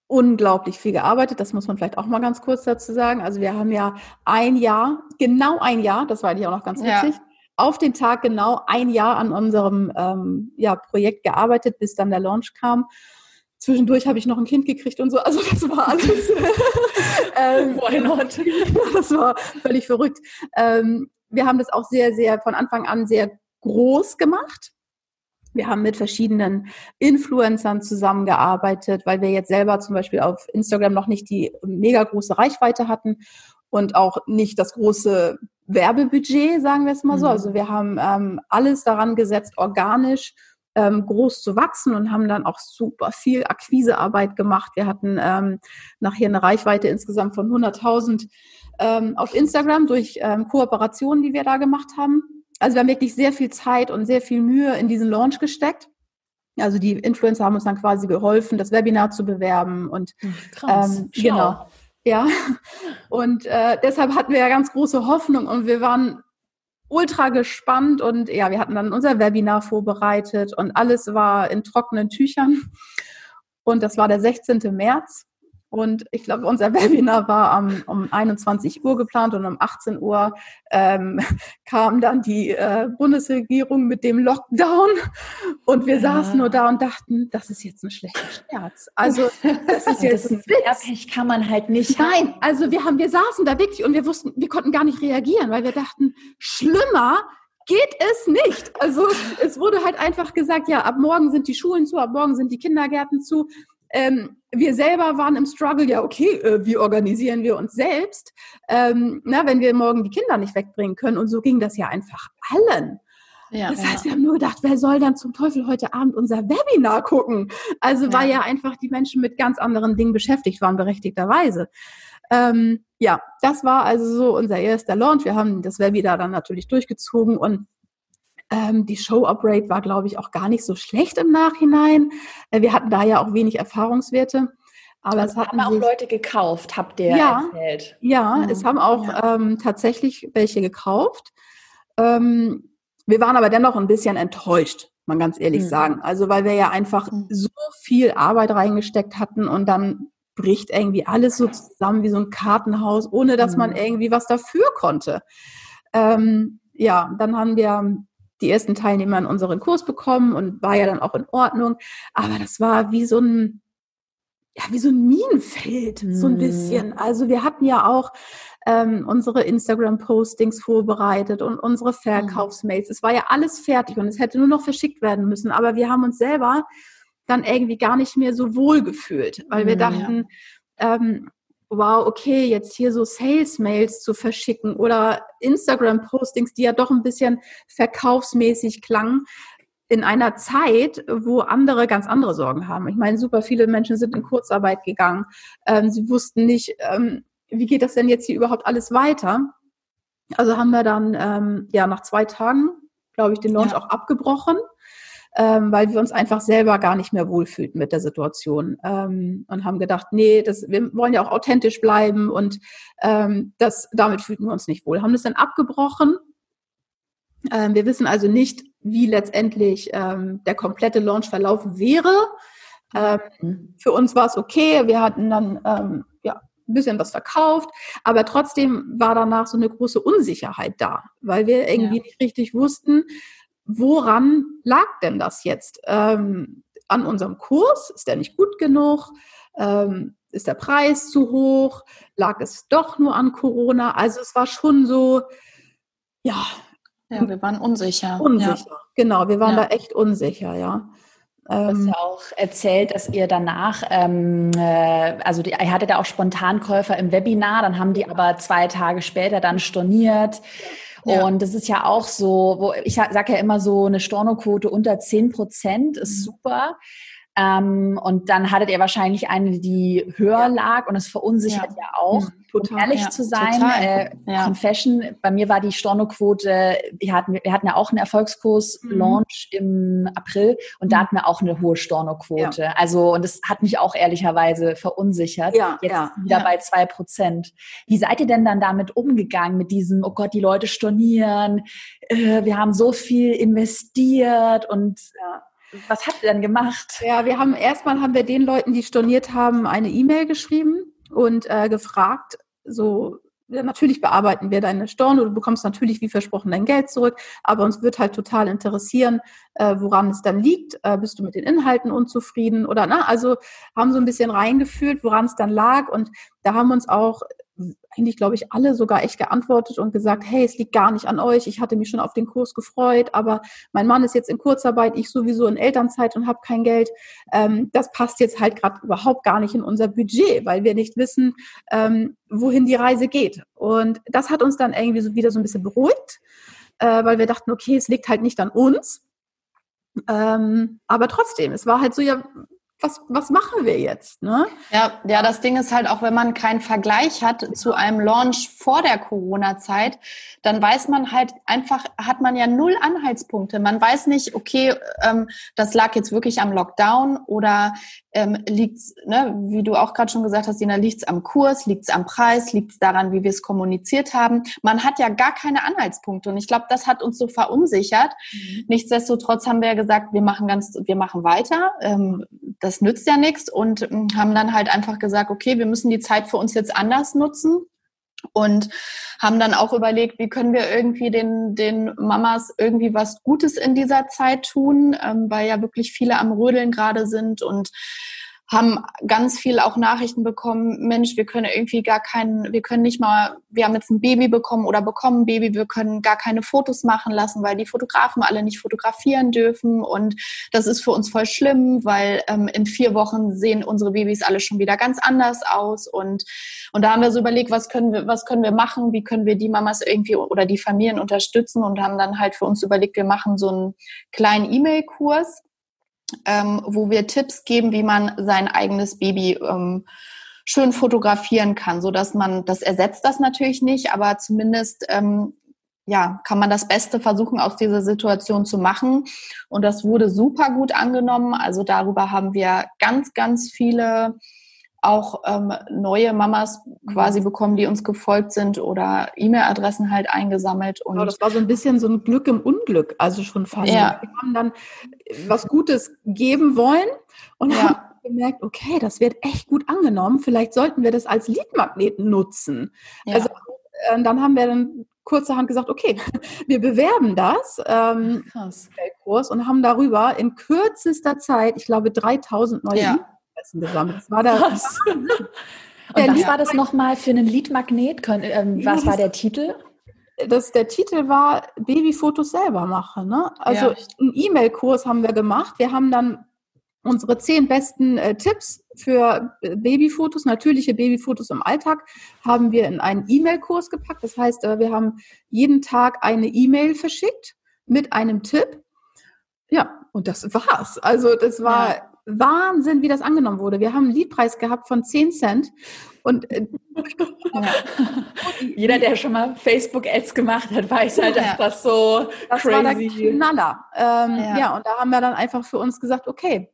unglaublich viel gearbeitet. Das muss man vielleicht auch mal ganz kurz dazu sagen. Also wir haben ja ein Jahr, genau ein Jahr, das war eigentlich auch noch ganz witzig, ja. auf den Tag genau ein Jahr an unserem ähm, ja, Projekt gearbeitet, bis dann der Launch kam. Zwischendurch habe ich noch ein Kind gekriegt und so. Also das war alles. ähm, Why not? das war völlig verrückt. Ähm, wir haben das auch sehr, sehr von Anfang an sehr groß gemacht. Wir haben mit verschiedenen Influencern zusammengearbeitet, weil wir jetzt selber zum Beispiel auf Instagram noch nicht die mega große Reichweite hatten und auch nicht das große Werbebudget, sagen wir es mal so. Mhm. Also wir haben ähm, alles daran gesetzt, organisch ähm, groß zu wachsen und haben dann auch super viel Akquisearbeit gemacht. Wir hatten ähm, nachher eine Reichweite insgesamt von 100.000 ähm, auf Instagram durch ähm, Kooperationen, die wir da gemacht haben also wir haben wirklich sehr viel Zeit und sehr viel Mühe in diesen Launch gesteckt. Also die Influencer haben uns dann quasi geholfen, das Webinar zu bewerben und hm, Krass, ähm, genau. Ja, und äh, deshalb hatten wir ja ganz große Hoffnung und wir waren ultra gespannt und ja, wir hatten dann unser Webinar vorbereitet und alles war in trockenen Tüchern. Und das war der 16. März. Und ich glaube, unser Webinar war am, um 21 Uhr geplant und um 18 Uhr ähm, kam dann die äh, Bundesregierung mit dem Lockdown und wir ja. saßen nur da und dachten, das ist jetzt ein schlechter Scherz. Also das ist jetzt das ein Witz. kann man halt nicht. Nein, also wir haben, wir saßen da wirklich und wir wussten, wir konnten gar nicht reagieren, weil wir dachten, schlimmer geht es nicht. Also es wurde halt einfach gesagt, ja, ab morgen sind die Schulen zu, ab morgen sind die Kindergärten zu. Ähm, wir selber waren im Struggle, ja, okay, äh, wie organisieren wir uns selbst, ähm, na, wenn wir morgen die Kinder nicht wegbringen können. Und so ging das ja einfach allen. Ja, das heißt, ja. wir haben nur gedacht, wer soll dann zum Teufel heute Abend unser Webinar gucken? Also, weil ja einfach die Menschen mit ganz anderen Dingen beschäftigt waren, berechtigterweise. Ähm, ja, das war also so unser erster Launch. Wir haben das Webinar dann natürlich durchgezogen und ähm, die Show-Up-Rate war, glaube ich, auch gar nicht so schlecht im Nachhinein. Äh, wir hatten da ja auch wenig Erfahrungswerte. Aber also es haben auch Leute gekauft, habt ihr ja, erzählt. Ja, mhm. es haben auch ja. ähm, tatsächlich welche gekauft. Ähm, wir waren aber dennoch ein bisschen enttäuscht, man ganz ehrlich mhm. sagen. Also weil wir ja einfach mhm. so viel Arbeit reingesteckt hatten und dann bricht irgendwie alles so zusammen wie so ein Kartenhaus, ohne dass man mhm. irgendwie was dafür konnte. Ähm, ja, dann haben wir die ersten Teilnehmer in unseren Kurs bekommen und war ja dann auch in Ordnung. Aber das war wie so ein, ja, wie so ein Minenfeld, so ein mhm. bisschen. Also wir hatten ja auch ähm, unsere Instagram-Postings vorbereitet und unsere mhm. Verkaufsmails. Es war ja alles fertig und es hätte nur noch verschickt werden müssen. Aber wir haben uns selber dann irgendwie gar nicht mehr so wohl gefühlt, weil wir dachten, ja. ähm, wow, okay, jetzt hier so Sales-Mails zu verschicken oder Instagram-Postings, die ja doch ein bisschen verkaufsmäßig klangen, in einer Zeit, wo andere ganz andere Sorgen haben. Ich meine, super viele Menschen sind in Kurzarbeit gegangen. Ähm, sie wussten nicht, ähm, wie geht das denn jetzt hier überhaupt alles weiter? Also haben wir dann ähm, ja nach zwei Tagen, glaube ich, den Launch ja. auch abgebrochen ähm, weil wir uns einfach selber gar nicht mehr wohlfühlten mit der Situation ähm, und haben gedacht, nee, das, wir wollen ja auch authentisch bleiben und ähm, das, damit fühlten wir uns nicht wohl. Haben das dann abgebrochen. Ähm, wir wissen also nicht, wie letztendlich ähm, der komplette Launch verlaufen wäre. Ähm, mhm. Für uns war es okay. Wir hatten dann ähm, ja, ein bisschen was verkauft, aber trotzdem war danach so eine große Unsicherheit da, weil wir irgendwie ja. nicht richtig wussten, woran lag denn das jetzt? Ähm, an unserem Kurs? Ist der nicht gut genug? Ähm, ist der Preis zu hoch? Lag es doch nur an Corona? Also es war schon so, ja. Ja, wir waren unsicher. Unsicher, ja. genau. Wir waren ja. da echt unsicher, ja. Du hast ähm, ja auch erzählt, dass ihr danach, ähm, äh, also die, ihr hattet ja auch Spontankäufer im Webinar, dann haben die aber zwei Tage später dann storniert. Ja. Und das ist ja auch so, wo ich sage ja immer so, eine Stornoquote unter 10 Prozent ist mhm. super. Ähm, und dann hattet ihr wahrscheinlich eine, die höher lag und es verunsichert ja, ja auch. Mhm, total, um ehrlich ja, zu sein, äh, ja. Confession, bei mir war die Stornoquote, wir hatten, wir hatten ja auch einen Erfolgskurs-Launch mhm. im April und da mhm. hatten wir auch eine hohe Stornoquote. Also, und das hat mich auch ehrlicherweise verunsichert. Ja, Jetzt ja, wieder bei zwei Prozent. Wie seid ihr denn dann damit umgegangen, mit diesem, oh Gott, die Leute stornieren, äh, wir haben so viel investiert und ja was habt ihr denn gemacht? Ja, wir haben erstmal haben wir den Leuten, die storniert haben, eine E-Mail geschrieben und äh, gefragt, so ja, natürlich bearbeiten wir deine Storno, du bekommst natürlich wie versprochen dein Geld zurück, aber uns wird halt total interessieren, äh, woran es dann liegt. Äh, bist du mit den Inhalten unzufrieden oder na? Also haben so ein bisschen reingefühlt, woran es dann lag und da haben uns auch eigentlich, glaube ich, alle sogar echt geantwortet und gesagt, hey, es liegt gar nicht an euch, ich hatte mich schon auf den Kurs gefreut, aber mein Mann ist jetzt in Kurzarbeit, ich sowieso in Elternzeit und habe kein Geld. Ähm, das passt jetzt halt gerade überhaupt gar nicht in unser Budget, weil wir nicht wissen, ähm, wohin die Reise geht. Und das hat uns dann irgendwie so wieder so ein bisschen beruhigt, äh, weil wir dachten, okay, es liegt halt nicht an uns. Ähm, aber trotzdem, es war halt so, ja, was, was machen wir jetzt? Ne? Ja, ja, das Ding ist halt auch, wenn man keinen Vergleich hat zu einem Launch vor der Corona-Zeit, dann weiß man halt einfach, hat man ja null Anhaltspunkte. Man weiß nicht, okay, ähm, das lag jetzt wirklich am Lockdown oder ähm, liegt ne, wie du auch gerade schon gesagt hast, Dina, liegt es am Kurs, liegt es am Preis, liegt es daran, wie wir es kommuniziert haben. Man hat ja gar keine Anhaltspunkte und ich glaube, das hat uns so verunsichert. Mhm. Nichtsdestotrotz haben wir ja gesagt, wir machen ganz, wir machen weiter. Ähm, das nützt ja nichts und ähm, haben dann halt einfach gesagt, okay, wir müssen die Zeit für uns jetzt anders nutzen und haben dann auch überlegt, wie können wir irgendwie den, den Mamas irgendwie was Gutes in dieser Zeit tun, ähm, weil ja wirklich viele am Rödeln gerade sind und haben ganz viel auch Nachrichten bekommen, Mensch, wir können irgendwie gar keinen, wir können nicht mal, wir haben jetzt ein Baby bekommen oder bekommen ein Baby, wir können gar keine Fotos machen lassen, weil die Fotografen alle nicht fotografieren dürfen. Und das ist für uns voll schlimm, weil ähm, in vier Wochen sehen unsere Babys alle schon wieder ganz anders aus. Und und da haben wir so überlegt, was können wir, was können wir machen, wie können wir die Mamas irgendwie oder die Familien unterstützen? Und haben dann halt für uns überlegt, wir machen so einen kleinen E-Mail-Kurs, ähm, wo wir Tipps geben, wie man sein eigenes Baby ähm, schön fotografieren kann, so dass man, das ersetzt das natürlich nicht, aber zumindest ähm, ja, kann man das Beste versuchen, aus dieser Situation zu machen. Und das wurde super gut angenommen. Also darüber haben wir ganz, ganz viele auch ähm, neue Mamas quasi mhm. bekommen, die uns gefolgt sind oder E-Mail-Adressen halt eingesammelt. Und genau, das war so ein bisschen so ein Glück im Unglück, also schon fast. Ja. Wir haben dann was Gutes geben wollen und ja. haben gemerkt, okay, das wird echt gut angenommen. Vielleicht sollten wir das als Leadmagneten nutzen. Ja. Also äh, dann haben wir dann kurzerhand gesagt, okay, wir bewerben das ähm, Kurs und haben darüber in kürzester Zeit, ich glaube, 3000 neue ja. Essen gesammelt. Das war der was? Und was war das nochmal für einen Liedmagnet? Ähm, was war der Titel? Das, der Titel war Babyfotos selber machen. Ne? Also ja. einen E-Mail-Kurs haben wir gemacht. Wir haben dann unsere zehn besten äh, Tipps für Babyfotos, natürliche Babyfotos im Alltag, haben wir in einen E-Mail-Kurs gepackt. Das heißt, äh, wir haben jeden Tag eine E-Mail verschickt mit einem Tipp. Ja, und das war's. Also das war ja. Wahnsinn, wie das angenommen wurde. Wir haben einen Liedpreis gehabt von 10 Cent. Und äh, ja. jeder, der schon mal Facebook-Ads gemacht hat, weiß halt, dass das so das crazy war der Knaller. Ähm, ja. ja, und da haben wir dann einfach für uns gesagt, okay,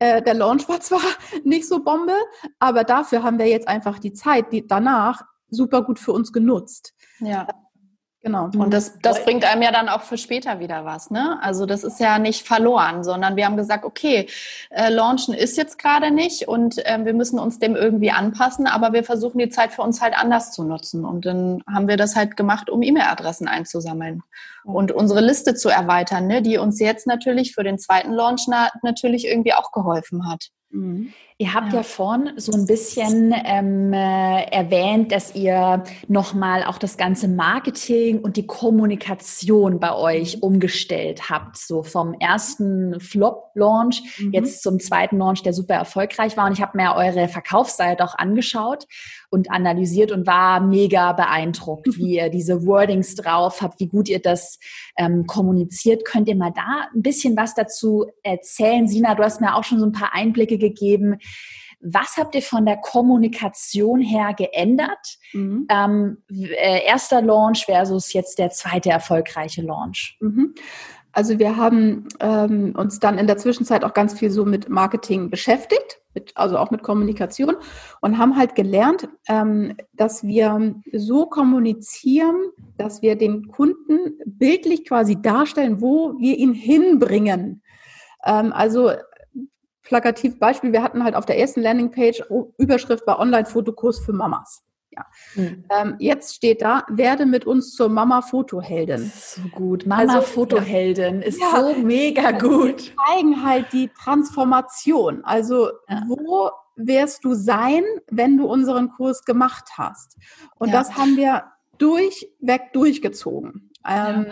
äh, der Launch war zwar nicht so Bombe, aber dafür haben wir jetzt einfach die Zeit, die danach super gut für uns genutzt. Ja. Genau. Und das, das bringt einem ja dann auch für später wieder was. Ne? Also das ist ja nicht verloren, sondern wir haben gesagt, okay, äh, launchen ist jetzt gerade nicht und äh, wir müssen uns dem irgendwie anpassen, aber wir versuchen die Zeit für uns halt anders zu nutzen. Und dann haben wir das halt gemacht, um E-Mail-Adressen einzusammeln und unsere Liste zu erweitern, ne? die uns jetzt natürlich für den zweiten Launch na natürlich irgendwie auch geholfen hat. Mhm. Ihr habt ja. ja vorhin so ein bisschen ähm, äh, erwähnt, dass ihr nochmal auch das ganze Marketing und die Kommunikation bei euch mhm. umgestellt habt. So vom ersten Flop-Launch mhm. jetzt zum zweiten Launch, der super erfolgreich war. Und ich habe mir eure Verkaufsseite auch angeschaut und analysiert und war mega beeindruckt, wie ihr diese Wordings drauf habt, wie gut ihr das ähm, kommuniziert. Könnt ihr mal da ein bisschen was dazu erzählen? Sina, du hast mir auch schon so ein paar Einblicke gegeben. Was habt ihr von der Kommunikation her geändert? Mhm. Ähm, äh, erster Launch versus jetzt der zweite erfolgreiche Launch. Mhm. Also wir haben ähm, uns dann in der Zwischenzeit auch ganz viel so mit Marketing beschäftigt, mit, also auch mit Kommunikation und haben halt gelernt, ähm, dass wir so kommunizieren, dass wir den Kunden bildlich quasi darstellen, wo wir ihn hinbringen. Ähm, also plakativ Beispiel, wir hatten halt auf der ersten Landingpage Überschrift bei Online-Fotokurs für Mamas. Ja. Mhm. Ähm, jetzt steht da, werde mit uns zur Mama-Fotoheldin. So gut. Mama-Fotoheldin also, ist ja, so mega gut. Wir zeigen halt die Transformation. Also, ja. wo wirst du sein, wenn du unseren Kurs gemacht hast? Und das haben wir durchweg durchgezogen. Ähm,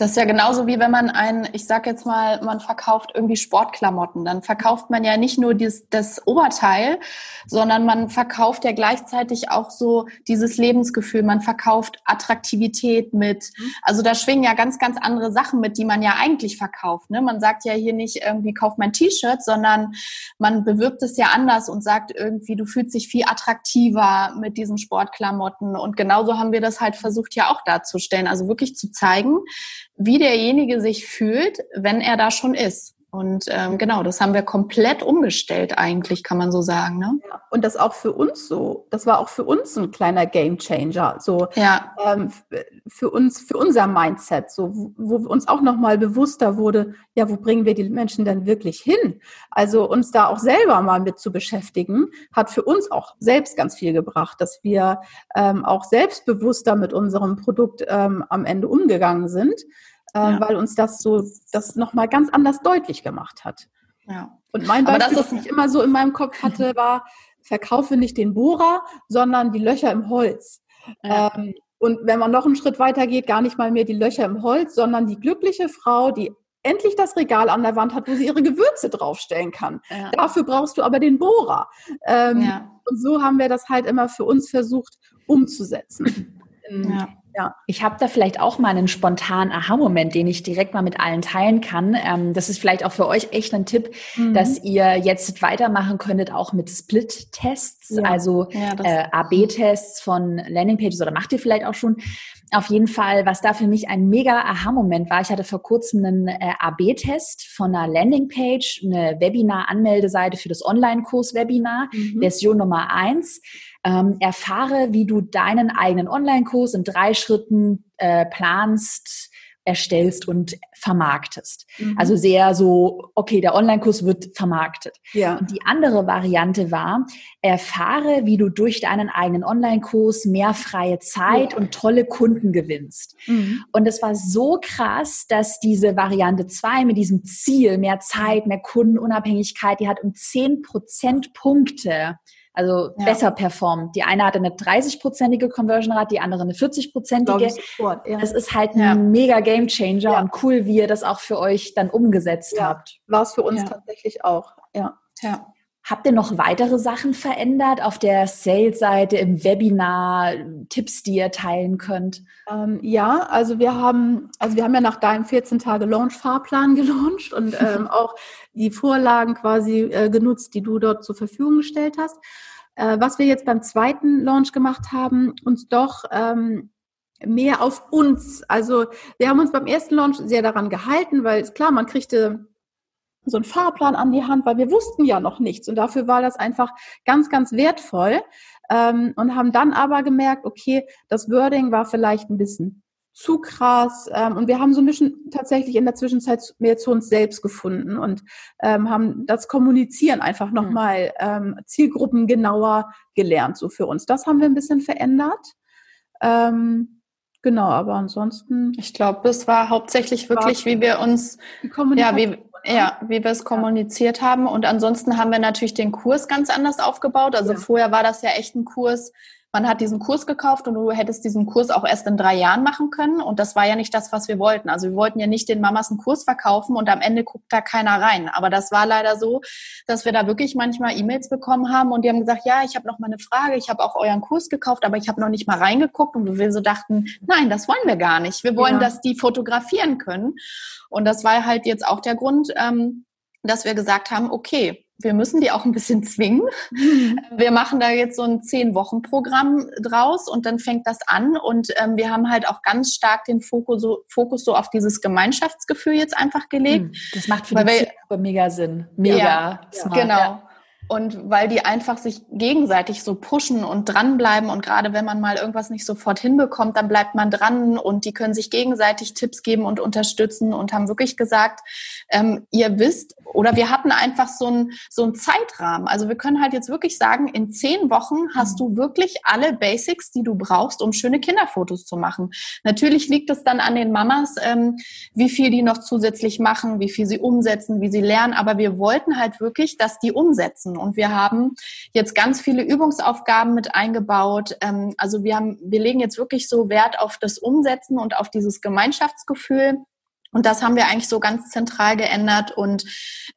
das ist ja genauso wie wenn man ein, ich sag jetzt mal, man verkauft irgendwie Sportklamotten. Dann verkauft man ja nicht nur dieses, das Oberteil, sondern man verkauft ja gleichzeitig auch so dieses Lebensgefühl. Man verkauft Attraktivität mit. Mhm. Also da schwingen ja ganz, ganz andere Sachen mit, die man ja eigentlich verkauft. Ne? Man sagt ja hier nicht irgendwie, kauf mein T-Shirt, sondern man bewirbt es ja anders und sagt irgendwie, du fühlst dich viel attraktiver mit diesen Sportklamotten. Und genauso haben wir das halt versucht ja auch darzustellen. Also wirklich zu zeigen, wie derjenige sich fühlt, wenn er da schon ist. Und ähm, genau, das haben wir komplett umgestellt eigentlich, kann man so sagen. Ne? Ja, und das auch für uns so. Das war auch für uns ein kleiner Gamechanger. So ja. ähm, für uns, für unser Mindset, so wo, wo uns auch nochmal bewusster wurde, ja, wo bringen wir die Menschen denn wirklich hin? Also uns da auch selber mal mit zu beschäftigen, hat für uns auch selbst ganz viel gebracht, dass wir ähm, auch selbstbewusster mit unserem Produkt ähm, am Ende umgegangen sind äh, ja. weil uns das so das nochmal ganz anders deutlich gemacht hat. Ja. Und mein Beispiel, das, was ich immer so in meinem Kopf hatte, war, verkaufe nicht den Bohrer, sondern die Löcher im Holz. Ja. Ähm, und wenn man noch einen Schritt weiter geht, gar nicht mal mehr die Löcher im Holz, sondern die glückliche Frau, die endlich das Regal an der Wand hat, wo sie ihre Gewürze draufstellen kann. Ja. Dafür brauchst du aber den Bohrer. Ähm, ja. Und so haben wir das halt immer für uns versucht umzusetzen. ja. Ja, ich habe da vielleicht auch mal einen spontanen Aha-Moment, den ich direkt mal mit allen teilen kann. Ähm, das ist vielleicht auch für euch echt ein Tipp, mhm. dass ihr jetzt weitermachen könntet, auch mit Split-Tests, ja. also ja, äh, AB-Tests von Landingpages oder macht ihr vielleicht auch schon. Auf jeden Fall, was da für mich ein mega Aha-Moment war, ich hatte vor kurzem einen äh, AB-Test von einer Landingpage, eine Webinar-Anmeldeseite für das Online-Kurs-Webinar, mhm. Version Nummer eins ähm, erfahre, wie du deinen eigenen Online-Kurs in drei Schritten äh, planst, erstellst und vermarktest. Mhm. Also sehr so, okay, der Online-Kurs wird vermarktet. Ja. Und die andere Variante war, erfahre, wie du durch deinen eigenen Online-Kurs mehr freie Zeit ja. und tolle Kunden gewinnst. Mhm. Und es war so krass, dass diese Variante 2 mit diesem Ziel, mehr Zeit, mehr Kundenunabhängigkeit, die hat um 10 Prozentpunkte also ja. besser performt. Die eine hatte eine 30-prozentige Conversion Rate, die andere eine 40-prozentige. Ja. Das ist halt ein ja. mega Game Changer und cool, wie ihr das auch für euch dann umgesetzt habt. War es für uns tatsächlich auch, ja. Ja. Habt ihr noch weitere Sachen verändert auf der Sales-Seite, im Webinar, Tipps, die ihr teilen könnt? Ähm, ja, also wir haben, also wir haben ja nach deinem 14 Tage Launch-Fahrplan gelauncht und ähm, auch die Vorlagen quasi äh, genutzt, die du dort zur Verfügung gestellt hast. Äh, was wir jetzt beim zweiten Launch gemacht haben, uns doch ähm, mehr auf uns. Also wir haben uns beim ersten Launch sehr daran gehalten, weil klar, man kriegte so einen Fahrplan an die Hand, weil wir wussten ja noch nichts. Und dafür war das einfach ganz, ganz wertvoll. Ähm, und haben dann aber gemerkt, okay, das Wording war vielleicht ein bisschen zu krass. Ähm, und wir haben so ein bisschen tatsächlich in der Zwischenzeit mehr zu uns selbst gefunden und ähm, haben das Kommunizieren einfach nochmal mhm. ähm, Zielgruppen genauer gelernt, so für uns. Das haben wir ein bisschen verändert. Ähm, genau, aber ansonsten. Ich glaube, das war hauptsächlich wirklich, wie wir uns, ja, wie, ja, wie wir es kommuniziert haben. Und ansonsten haben wir natürlich den Kurs ganz anders aufgebaut. Also ja. vorher war das ja echt ein Kurs, man hat diesen Kurs gekauft und du hättest diesen Kurs auch erst in drei Jahren machen können. Und das war ja nicht das, was wir wollten. Also wir wollten ja nicht den Mamas einen Kurs verkaufen und am Ende guckt da keiner rein. Aber das war leider so, dass wir da wirklich manchmal E-Mails bekommen haben und die haben gesagt, ja, ich habe noch mal eine Frage, ich habe auch euren Kurs gekauft, aber ich habe noch nicht mal reingeguckt. Und wir so dachten, nein, das wollen wir gar nicht. Wir wollen, ja. dass die fotografieren können. Und das war halt jetzt auch der Grund, ähm, dass wir gesagt haben, okay, wir müssen die auch ein bisschen zwingen. Mhm. Wir machen da jetzt so ein Zehn-Wochen-Programm draus und dann fängt das an. Und ähm, wir haben halt auch ganz stark den Fokus so, Fokus so auf dieses Gemeinschaftsgefühl jetzt einfach gelegt. Mhm. Das macht für die wir, mega Sinn. Mega. Ja, smart. genau. Ja. Und weil die einfach sich gegenseitig so pushen und dranbleiben und gerade wenn man mal irgendwas nicht sofort hinbekommt, dann bleibt man dran und die können sich gegenseitig Tipps geben und unterstützen und haben wirklich gesagt, ähm, ihr wisst oder wir hatten einfach so einen so einen Zeitrahmen. Also wir können halt jetzt wirklich sagen, in zehn Wochen hast du wirklich alle Basics, die du brauchst, um schöne Kinderfotos zu machen. Natürlich liegt es dann an den Mamas, ähm, wie viel die noch zusätzlich machen, wie viel sie umsetzen, wie sie lernen, aber wir wollten halt wirklich, dass die umsetzen und wir haben jetzt ganz viele Übungsaufgaben mit eingebaut. Ähm, also wir haben, wir legen jetzt wirklich so Wert auf das Umsetzen und auf dieses Gemeinschaftsgefühl. Und das haben wir eigentlich so ganz zentral geändert und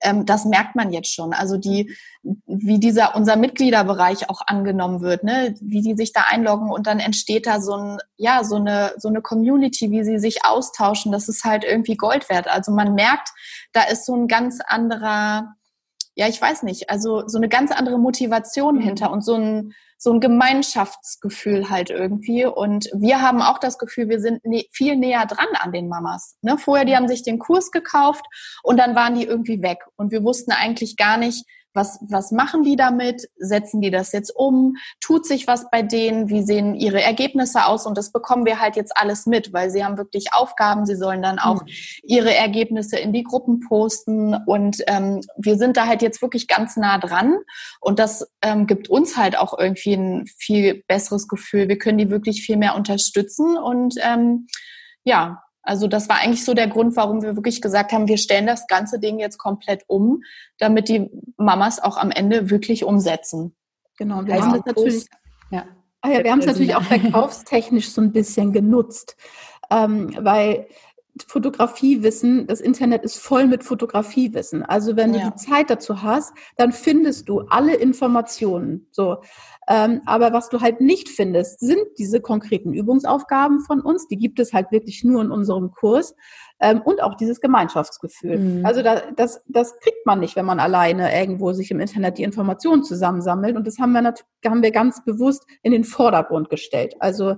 ähm, das merkt man jetzt schon. Also die, wie dieser unser Mitgliederbereich auch angenommen wird, ne, wie die sich da einloggen und dann entsteht da so ein, ja, so eine so eine Community, wie sie sich austauschen. Das ist halt irgendwie Gold wert. Also man merkt, da ist so ein ganz anderer ja, ich weiß nicht, also so eine ganz andere Motivation mhm. hinter und so ein, so ein Gemeinschaftsgefühl halt irgendwie. Und wir haben auch das Gefühl, wir sind ne viel näher dran an den Mamas. Ne? Vorher, die haben sich den Kurs gekauft und dann waren die irgendwie weg. Und wir wussten eigentlich gar nicht, was, was machen die damit? Setzen die das jetzt um? Tut sich was bei denen? Wie sehen ihre Ergebnisse aus? Und das bekommen wir halt jetzt alles mit, weil sie haben wirklich Aufgaben. Sie sollen dann auch mhm. ihre Ergebnisse in die Gruppen posten. Und ähm, wir sind da halt jetzt wirklich ganz nah dran. Und das ähm, gibt uns halt auch irgendwie ein viel besseres Gefühl. Wir können die wirklich viel mehr unterstützen. Und ähm, ja, also das war eigentlich so der Grund, warum wir wirklich gesagt haben, wir stellen das ganze Ding jetzt komplett um, damit die Mamas auch am Ende wirklich umsetzen. Genau, wir haben das natürlich, ja. Ah ja, wir haben es natürlich auch verkaufstechnisch so ein bisschen genutzt, ähm, weil Fotografiewissen, das Internet ist voll mit Fotografiewissen. Also wenn du ja. die Zeit dazu hast, dann findest du alle Informationen. So, ähm, aber was du halt nicht findest, sind diese konkreten Übungsaufgaben von uns. Die gibt es halt wirklich nur in unserem Kurs. Ähm, und auch dieses Gemeinschaftsgefühl. Mhm. Also da, das, das kriegt man nicht, wenn man alleine irgendwo sich im Internet die Informationen zusammensammelt. Und das haben wir, natürlich, haben wir ganz bewusst in den Vordergrund gestellt. Also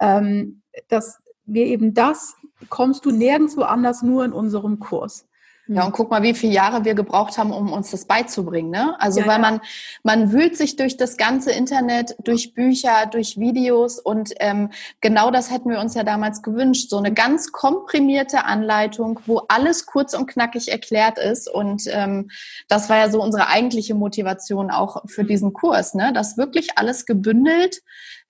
ähm, dass wir eben das bekommst du nirgendwo anders, nur in unserem Kurs. Ja, und guck mal, wie viele Jahre wir gebraucht haben, um uns das beizubringen. Ne? Also ja, weil man, man wühlt sich durch das ganze Internet, durch Bücher, durch Videos und ähm, genau das hätten wir uns ja damals gewünscht. So eine ganz komprimierte Anleitung, wo alles kurz und knackig erklärt ist. Und ähm, das war ja so unsere eigentliche Motivation auch für mhm. diesen Kurs, ne? dass wirklich alles gebündelt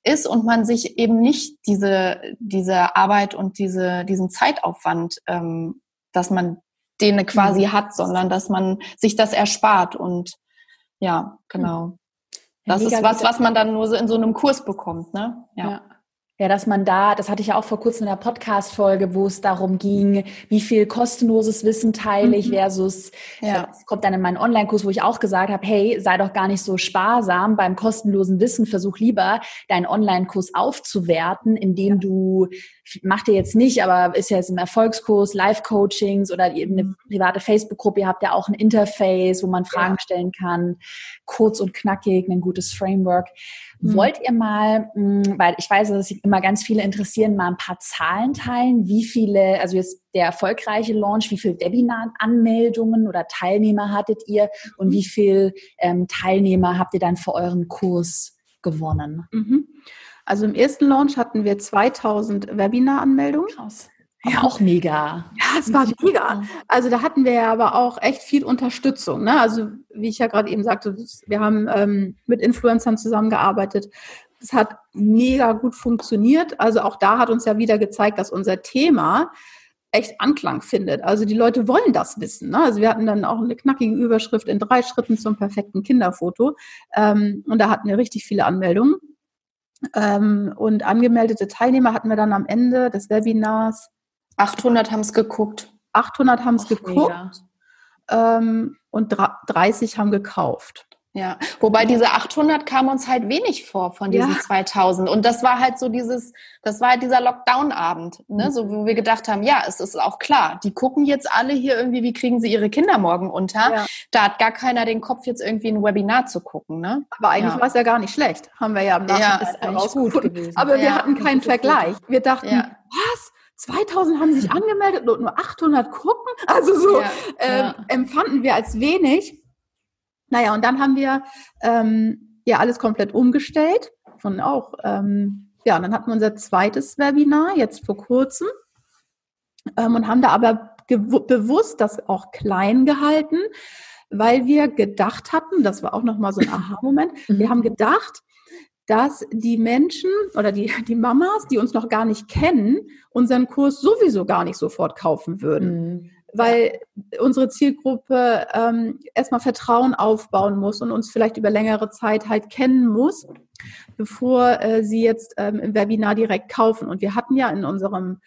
ist und man sich eben nicht diese, diese Arbeit und diese, diesen Zeitaufwand, ähm, dass man den quasi mhm. hat, sondern dass man sich das erspart. Und ja, genau. Das ja, ist was, was man dann nur so in so einem Kurs bekommt, ne? Ja. ja. Ja, dass man da, das hatte ich ja auch vor kurzem in der Podcast-Folge, wo es darum ging, wie viel kostenloses Wissen teile ich mhm. versus, ja. das kommt dann in meinen Online-Kurs, wo ich auch gesagt habe, hey, sei doch gar nicht so sparsam beim kostenlosen Wissen, versuch lieber deinen Online-Kurs aufzuwerten, indem du, mach dir jetzt nicht, aber ist ja jetzt im Erfolgskurs, Live-Coachings oder eben eine mhm. private Facebook-Gruppe, ihr habt ja auch ein Interface, wo man Fragen ja. stellen kann, kurz und knackig, ein gutes Framework. Mhm. Wollt ihr mal, mm, weil ich weiß, dass sich immer ganz viele interessieren, mal ein paar Zahlen teilen? Wie viele, also jetzt der erfolgreiche Launch, wie viele Webinar-Anmeldungen oder Teilnehmer hattet ihr und wie viele ähm, Teilnehmer habt ihr dann für euren Kurs gewonnen? Mhm. Also im ersten Launch hatten wir 2000 Webinar-Anmeldungen. Krass. Ja, auch mega. Ja, es war mega. Also da hatten wir ja aber auch echt viel Unterstützung. Ne? Also wie ich ja gerade eben sagte, wir haben ähm, mit Influencern zusammengearbeitet. Das hat mega gut funktioniert. Also auch da hat uns ja wieder gezeigt, dass unser Thema echt Anklang findet. Also die Leute wollen das wissen. Ne? Also wir hatten dann auch eine knackige Überschrift in drei Schritten zum perfekten Kinderfoto. Ähm, und da hatten wir richtig viele Anmeldungen. Ähm, und angemeldete Teilnehmer hatten wir dann am Ende des Webinars 800 haben es geguckt. 800 haben es geguckt ähm, und 30 haben gekauft. Ja, wobei diese 800 kam uns halt wenig vor von diesen ja. 2000 und das war halt so dieses, das war halt dieser Lockdown-Abend, ne, mhm. so wo wir gedacht haben, ja, es ist auch klar, die gucken jetzt alle hier irgendwie, wie kriegen sie ihre Kinder morgen unter. Ja. Da hat gar keiner den Kopf jetzt irgendwie ein Webinar zu gucken, ne? Aber eigentlich ja. war es ja gar nicht schlecht, haben wir ja im Nachhinein ja, herausgefunden. Aber wir hatten keinen Vergleich. Wir dachten, was? 2000 haben sich angemeldet und nur 800 gucken. Also so ja, äh, ja. empfanden wir als wenig. Naja, und dann haben wir ähm, ja alles komplett umgestellt und auch, ähm, ja, und dann hatten wir unser zweites Webinar jetzt vor kurzem ähm, und haben da aber bewusst das auch klein gehalten, weil wir gedacht hatten, das war auch nochmal so ein Aha-Moment, wir mhm. haben gedacht, dass die Menschen oder die, die Mamas, die uns noch gar nicht kennen, unseren Kurs sowieso gar nicht sofort kaufen würden. Mhm. Weil unsere Zielgruppe ähm, erstmal Vertrauen aufbauen muss und uns vielleicht über längere Zeit halt kennen muss, bevor äh, sie jetzt ähm, im Webinar direkt kaufen. Und wir hatten ja in unserem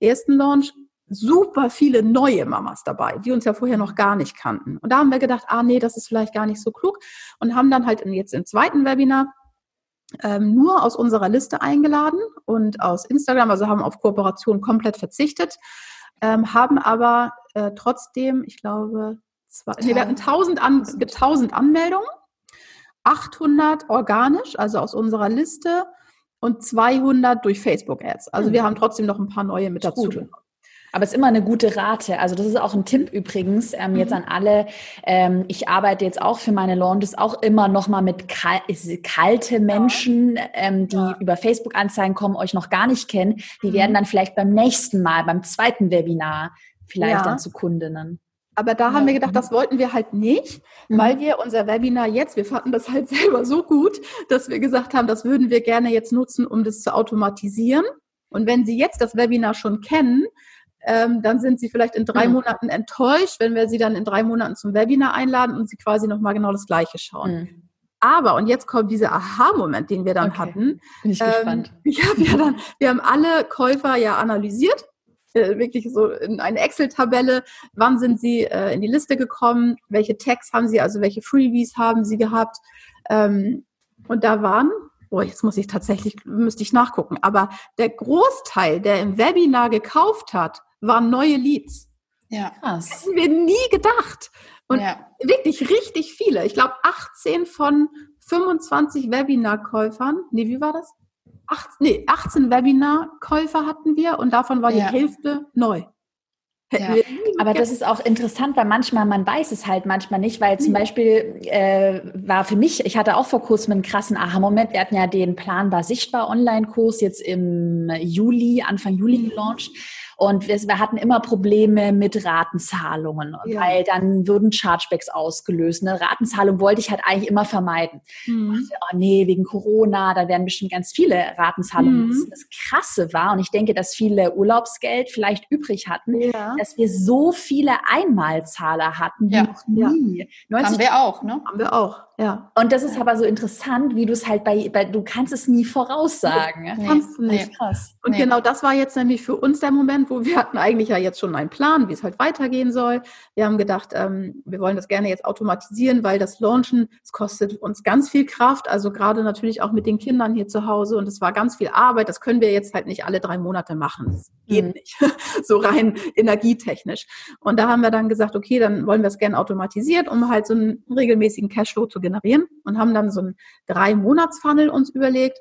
ersten Launch super viele neue Mamas dabei, die uns ja vorher noch gar nicht kannten. Und da haben wir gedacht, ah nee, das ist vielleicht gar nicht so klug und haben dann halt jetzt im zweiten Webinar ähm, nur aus unserer Liste eingeladen und aus Instagram, also haben auf Kooperation komplett verzichtet, ähm, haben aber äh, trotzdem, ich glaube, zwei, nee, wir hatten 1000, an, 1000 Anmeldungen, 800 organisch, also aus unserer Liste und 200 durch Facebook-Ads. Also mhm. wir haben trotzdem noch ein paar neue mit dazu. Gut. Aber es ist immer eine gute Rate. Also das ist auch ein Tipp übrigens ähm, jetzt mhm. an alle. Ähm, ich arbeite jetzt auch für meine Launches auch immer noch mal mit kal kalte Menschen, ähm, die ja. über Facebook-Anzeigen kommen, euch noch gar nicht kennen. Die mhm. werden dann vielleicht beim nächsten Mal, beim zweiten Webinar vielleicht ja. dann zu Kundinnen. Aber da haben wir gedacht, das wollten wir halt nicht, mhm. weil wir unser Webinar jetzt, wir fanden das halt selber so gut, dass wir gesagt haben, das würden wir gerne jetzt nutzen, um das zu automatisieren. Und wenn Sie jetzt das Webinar schon kennen, ähm, dann sind sie vielleicht in drei mhm. Monaten enttäuscht, wenn wir sie dann in drei Monaten zum Webinar einladen und sie quasi nochmal genau das Gleiche schauen. Mhm. Aber, und jetzt kommt dieser Aha-Moment, den wir dann okay. hatten. Bin ich ähm, gespannt. Ja, wir, dann, wir haben alle Käufer ja analysiert, äh, wirklich so in eine Excel-Tabelle, wann sind sie äh, in die Liste gekommen, welche Tags haben sie, also welche Freebies haben sie gehabt. Ähm, und da waren oh, jetzt muss ich tatsächlich, müsste ich nachgucken, aber der Großteil, der im Webinar gekauft hat, waren neue Leads. Ja. Krass. Das hätten wir nie gedacht. Und ja. wirklich richtig viele. Ich glaube, 18 von 25 Webinar-Käufern. Nee, wie war das? Acht, nee, 18 Webinar-Käufer hatten wir und davon war die ja. Hälfte neu. Ja. Aber das ist auch interessant, weil manchmal, man weiß es halt manchmal nicht, weil zum Beispiel äh, war für mich, ich hatte auch vor kurzem einen krassen Aha-Moment. Wir hatten ja den Planbar Sichtbar Online-Kurs jetzt im Juli, Anfang Juli mhm. gelauncht. Und wir, wir hatten immer Probleme mit Ratenzahlungen, ja. weil dann würden Chargebacks ausgelöst. Eine Ratenzahlung wollte ich halt eigentlich immer vermeiden. Mhm. Dachte, oh nee, wegen Corona, da werden bestimmt ganz viele Ratenzahlungen. Mhm. Das Krasse war, und ich denke, dass viele Urlaubsgeld vielleicht übrig hatten, ja. dass wir so viele Einmalzahler hatten wie ja. noch nie. Ja. Haben wir auch, ne? Haben wir auch. Ja. Und das ist aber so interessant, wie du es halt bei, bei du kannst es nie voraussagen. Nee, kannst du nicht. Nee. Krass. Und nee. genau das war jetzt nämlich für uns der Moment, wo wir hatten eigentlich ja jetzt schon einen Plan, wie es halt weitergehen soll. Wir haben gedacht, ähm, wir wollen das gerne jetzt automatisieren, weil das Launchen, es kostet uns ganz viel Kraft, also gerade natürlich auch mit den Kindern hier zu Hause und es war ganz viel Arbeit. Das können wir jetzt halt nicht alle drei Monate machen. Das geht mhm. nicht. so rein energietechnisch. Und da haben wir dann gesagt, okay, dann wollen wir es gerne automatisiert, um halt so einen regelmäßigen Cashflow zu generieren generieren und haben dann so einen Drei-Monats-Funnel uns überlegt,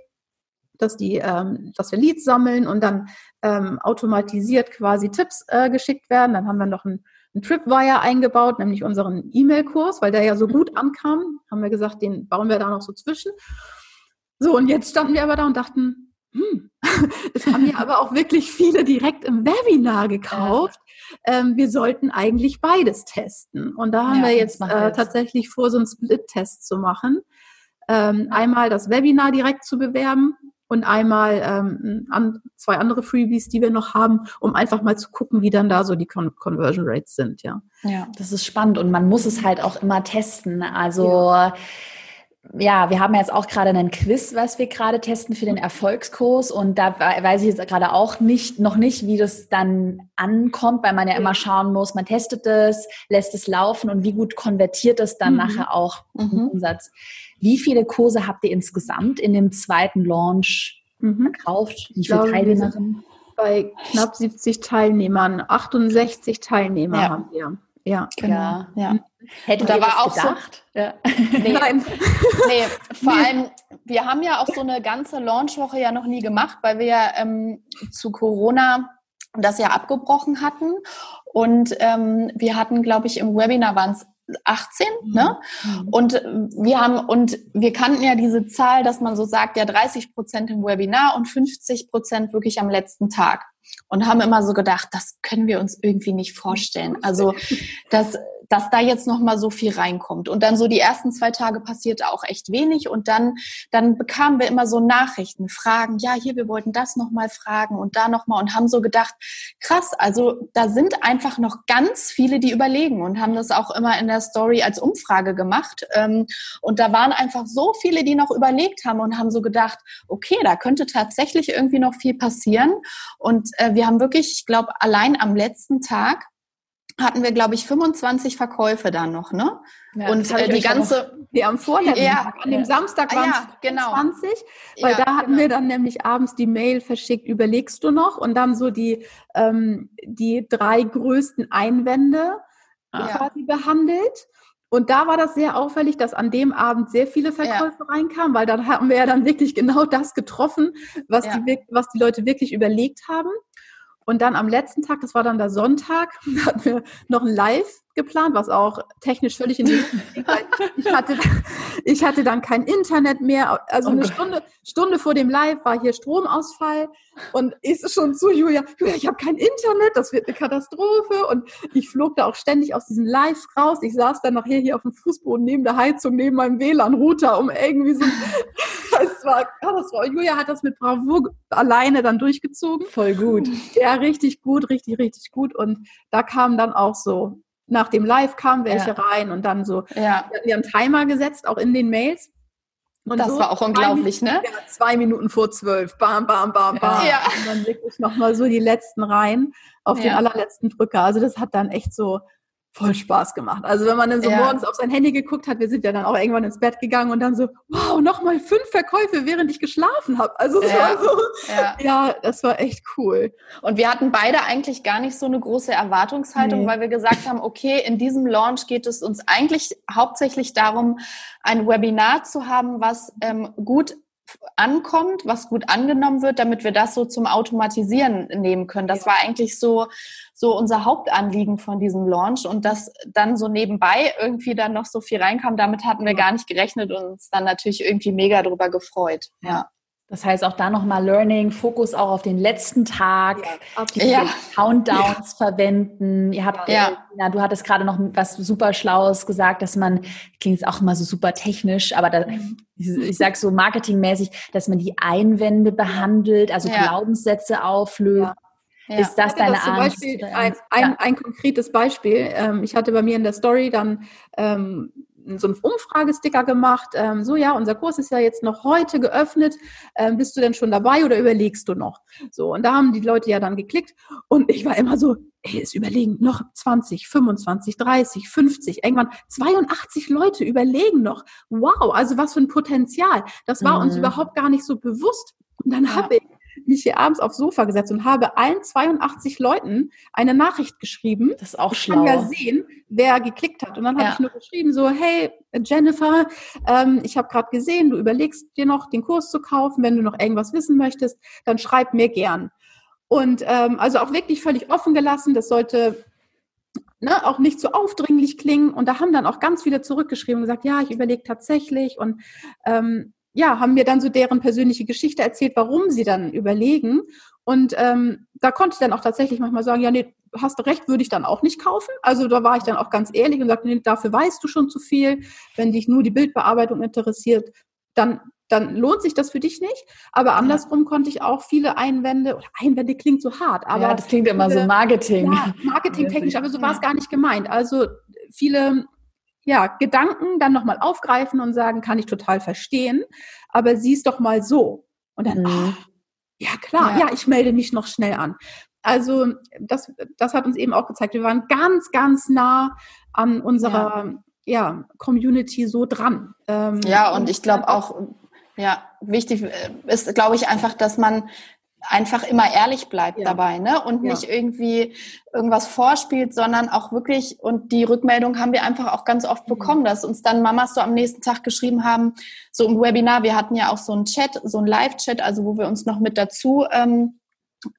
dass die, ähm, dass wir Leads sammeln und dann ähm, automatisiert quasi Tipps äh, geschickt werden. Dann haben wir noch einen, einen Tripwire eingebaut, nämlich unseren E-Mail-Kurs, weil der ja so gut ankam. Haben wir gesagt, den bauen wir da noch so zwischen. So, und jetzt standen wir aber da und dachten, hm, es haben ja aber auch wirklich viele direkt im Webinar gekauft. Ähm, wir sollten eigentlich beides testen. Und da haben ja, wir jetzt äh, tatsächlich vor, so einen Split-Test zu machen. Ähm, einmal das Webinar direkt zu bewerben und einmal ähm, an, zwei andere Freebies, die wir noch haben, um einfach mal zu gucken, wie dann da so die Con Conversion Rates sind, ja. Ja, das ist spannend und man muss es halt auch immer testen. Also ja ja, wir haben jetzt auch gerade einen Quiz, was wir gerade testen für den Erfolgskurs und da weiß ich jetzt gerade auch nicht, noch nicht, wie das dann ankommt, weil man ja immer schauen muss, man testet es, lässt es laufen und wie gut konvertiert es dann mhm. nachher auch mhm. im Umsatz. Wie viele Kurse habt ihr insgesamt in dem zweiten Launch mhm. verkauft? Wie viele Teilnehmerinnen? Bei knapp 70 Teilnehmern, 68 Teilnehmer ja. haben wir. Ja, genau. Ja, ja. Hättet da war auch gedacht? So, ja. nee, Nein. nee, vor nee. allem, wir haben ja auch so eine ganze Launchwoche ja noch nie gemacht, weil wir ja ähm, zu Corona das ja abgebrochen hatten. Und ähm, wir hatten, glaube ich, im Webinar waren es 18, mhm. ne? Mhm. Und wir haben, und wir kannten ja diese Zahl, dass man so sagt, ja 30 Prozent im Webinar und 50 Prozent wirklich am letzten Tag. Und haben immer so gedacht, das können wir uns irgendwie nicht vorstellen. Also, das, dass da jetzt noch mal so viel reinkommt. Und dann so die ersten zwei Tage passierte auch echt wenig. Und dann dann bekamen wir immer so Nachrichten, Fragen, ja, hier wir wollten das noch mal fragen und da noch mal und haben so gedacht, krass, also da sind einfach noch ganz viele, die überlegen und haben das auch immer in der Story als Umfrage gemacht. Ähm, und da waren einfach so viele, die noch überlegt haben und haben so gedacht, okay, da könnte tatsächlich irgendwie noch viel passieren. Und äh, wir haben wirklich, ich glaube, allein am letzten Tag hatten wir, glaube ich, 25 Verkäufe dann noch, ne? Ja, und äh, die ganze, wir am vorletzten ja, Tag, an dem Samstag waren ah, es ja, 20, genau. weil ja, da hatten genau. wir dann nämlich abends die Mail verschickt, überlegst du noch? Und dann so die, ähm, die drei größten Einwände ah. quasi behandelt. Und da war das sehr auffällig, dass an dem Abend sehr viele Verkäufe reinkamen, weil dann haben wir ja dann wirklich genau das getroffen, was, die, was die Leute wirklich überlegt haben. Und dann am letzten Tag, das war dann der Sonntag, hatten wir noch ein Live geplant, was auch technisch völlig in die ich hatte, ich hatte dann kein Internet mehr. Also oh eine Stunde, Stunde vor dem Live war hier Stromausfall und ist es schon zu Julia, Julia, ich habe kein Internet, das wird eine Katastrophe. Und ich flog da auch ständig aus diesem Live raus. Ich saß dann nachher hier auf dem Fußboden neben der Heizung, neben meinem WLAN-Router, um irgendwie so. Das war Katastrophe. Julia hat das mit Bravour alleine dann durchgezogen. Voll gut. Ja, richtig gut, richtig, richtig gut. Und da kam dann auch so nach dem Live kamen welche ja. rein und dann so. Ja. Wir einen Timer gesetzt, auch in den Mails. Und das so war auch unglaublich, Minuten, ne? Ja, zwei Minuten vor zwölf. Bam, bam, bam, bam. Ja. Und dann wirklich nochmal so die letzten rein auf den allerletzten Drücker. Also das hat dann echt so voll Spaß gemacht. Also wenn man dann so ja. morgens auf sein Handy geguckt hat, wir sind ja dann auch irgendwann ins Bett gegangen und dann so, wow, nochmal fünf Verkäufe, während ich geschlafen habe. Also es ja. war so, ja. ja. das war echt cool. Und wir hatten beide eigentlich gar nicht so eine große Erwartungshaltung, nee. weil wir gesagt haben, okay, in diesem Launch geht es uns eigentlich hauptsächlich darum, ein Webinar zu haben, was ähm, gut ankommt, was gut angenommen wird, damit wir das so zum Automatisieren nehmen können. Das war eigentlich so, so unser Hauptanliegen von diesem Launch und dass dann so nebenbei irgendwie dann noch so viel reinkam, damit hatten wir gar nicht gerechnet und uns dann natürlich irgendwie mega drüber gefreut. Ja. Das heißt auch da nochmal Learning, Fokus auch auf den letzten Tag, ja, die ja. Countdowns ja. verwenden. Ihr habt, ja. ja, du hattest gerade noch was super Schlaues gesagt, dass man, klingt jetzt auch immer so super technisch, aber da, mhm. ich sag so marketingmäßig, dass man die Einwände behandelt, also Glaubenssätze auflöst. Ist das deine das zum Angst? Beispiel ein, ein, ein, konkretes Beispiel. Ähm, ich hatte bei mir in der Story dann ähm, so einen Umfragesticker gemacht. Ähm, so, ja, unser Kurs ist ja jetzt noch heute geöffnet. Ähm, bist du denn schon dabei oder überlegst du noch? So, und da haben die Leute ja dann geklickt und ich war immer so, ey, es überlegen noch 20, 25, 30, 50, irgendwann 82 Leute überlegen noch. Wow, also was für ein Potenzial. Das war mhm. uns überhaupt gar nicht so bewusst. Und dann ja. habe ich mich hier abends aufs Sofa gesetzt und habe allen 82 Leuten eine Nachricht geschrieben. Das ist auch schlau. Ich kann ja sehen, wer geklickt hat. Und dann habe ja. ich nur geschrieben, so, hey, Jennifer, ähm, ich habe gerade gesehen, du überlegst dir noch, den Kurs zu kaufen. Wenn du noch irgendwas wissen möchtest, dann schreib mir gern. Und ähm, also auch wirklich völlig offen gelassen. Das sollte ne, auch nicht so aufdringlich klingen. Und da haben dann auch ganz viele zurückgeschrieben und gesagt, ja, ich überlege tatsächlich. Und ähm, ja, haben mir dann so deren persönliche Geschichte erzählt, warum sie dann überlegen. Und ähm, da konnte ich dann auch tatsächlich manchmal sagen, ja, nee, hast du recht, würde ich dann auch nicht kaufen. Also da war ich dann auch ganz ehrlich und sagte, nee, dafür weißt du schon zu viel. Wenn dich nur die Bildbearbeitung interessiert, dann, dann lohnt sich das für dich nicht. Aber andersrum konnte ich auch viele Einwände, oder Einwände klingt so hart, aber. Ja, das klingt immer viele, so Marketing. Ja, marketingtechnisch, aber so war es gar nicht gemeint. Also viele ja, Gedanken dann nochmal aufgreifen und sagen, kann ich total verstehen, aber sieh's doch mal so. Und dann, mhm. oh, ja klar, ja. ja, ich melde mich noch schnell an. Also das, das hat uns eben auch gezeigt, wir waren ganz, ganz nah an unserer ja. ja Community so dran. Ähm, ja, und ich glaube auch, ja, wichtig äh, ist, glaube ich, einfach, dass man einfach immer ehrlich bleibt ja. dabei, ne? Und ja. nicht irgendwie irgendwas vorspielt, sondern auch wirklich, und die Rückmeldung haben wir einfach auch ganz oft mhm. bekommen, dass uns dann Mamas so am nächsten Tag geschrieben haben, so im Webinar, wir hatten ja auch so einen Chat, so einen Live-Chat, also wo wir uns noch mit dazu ähm,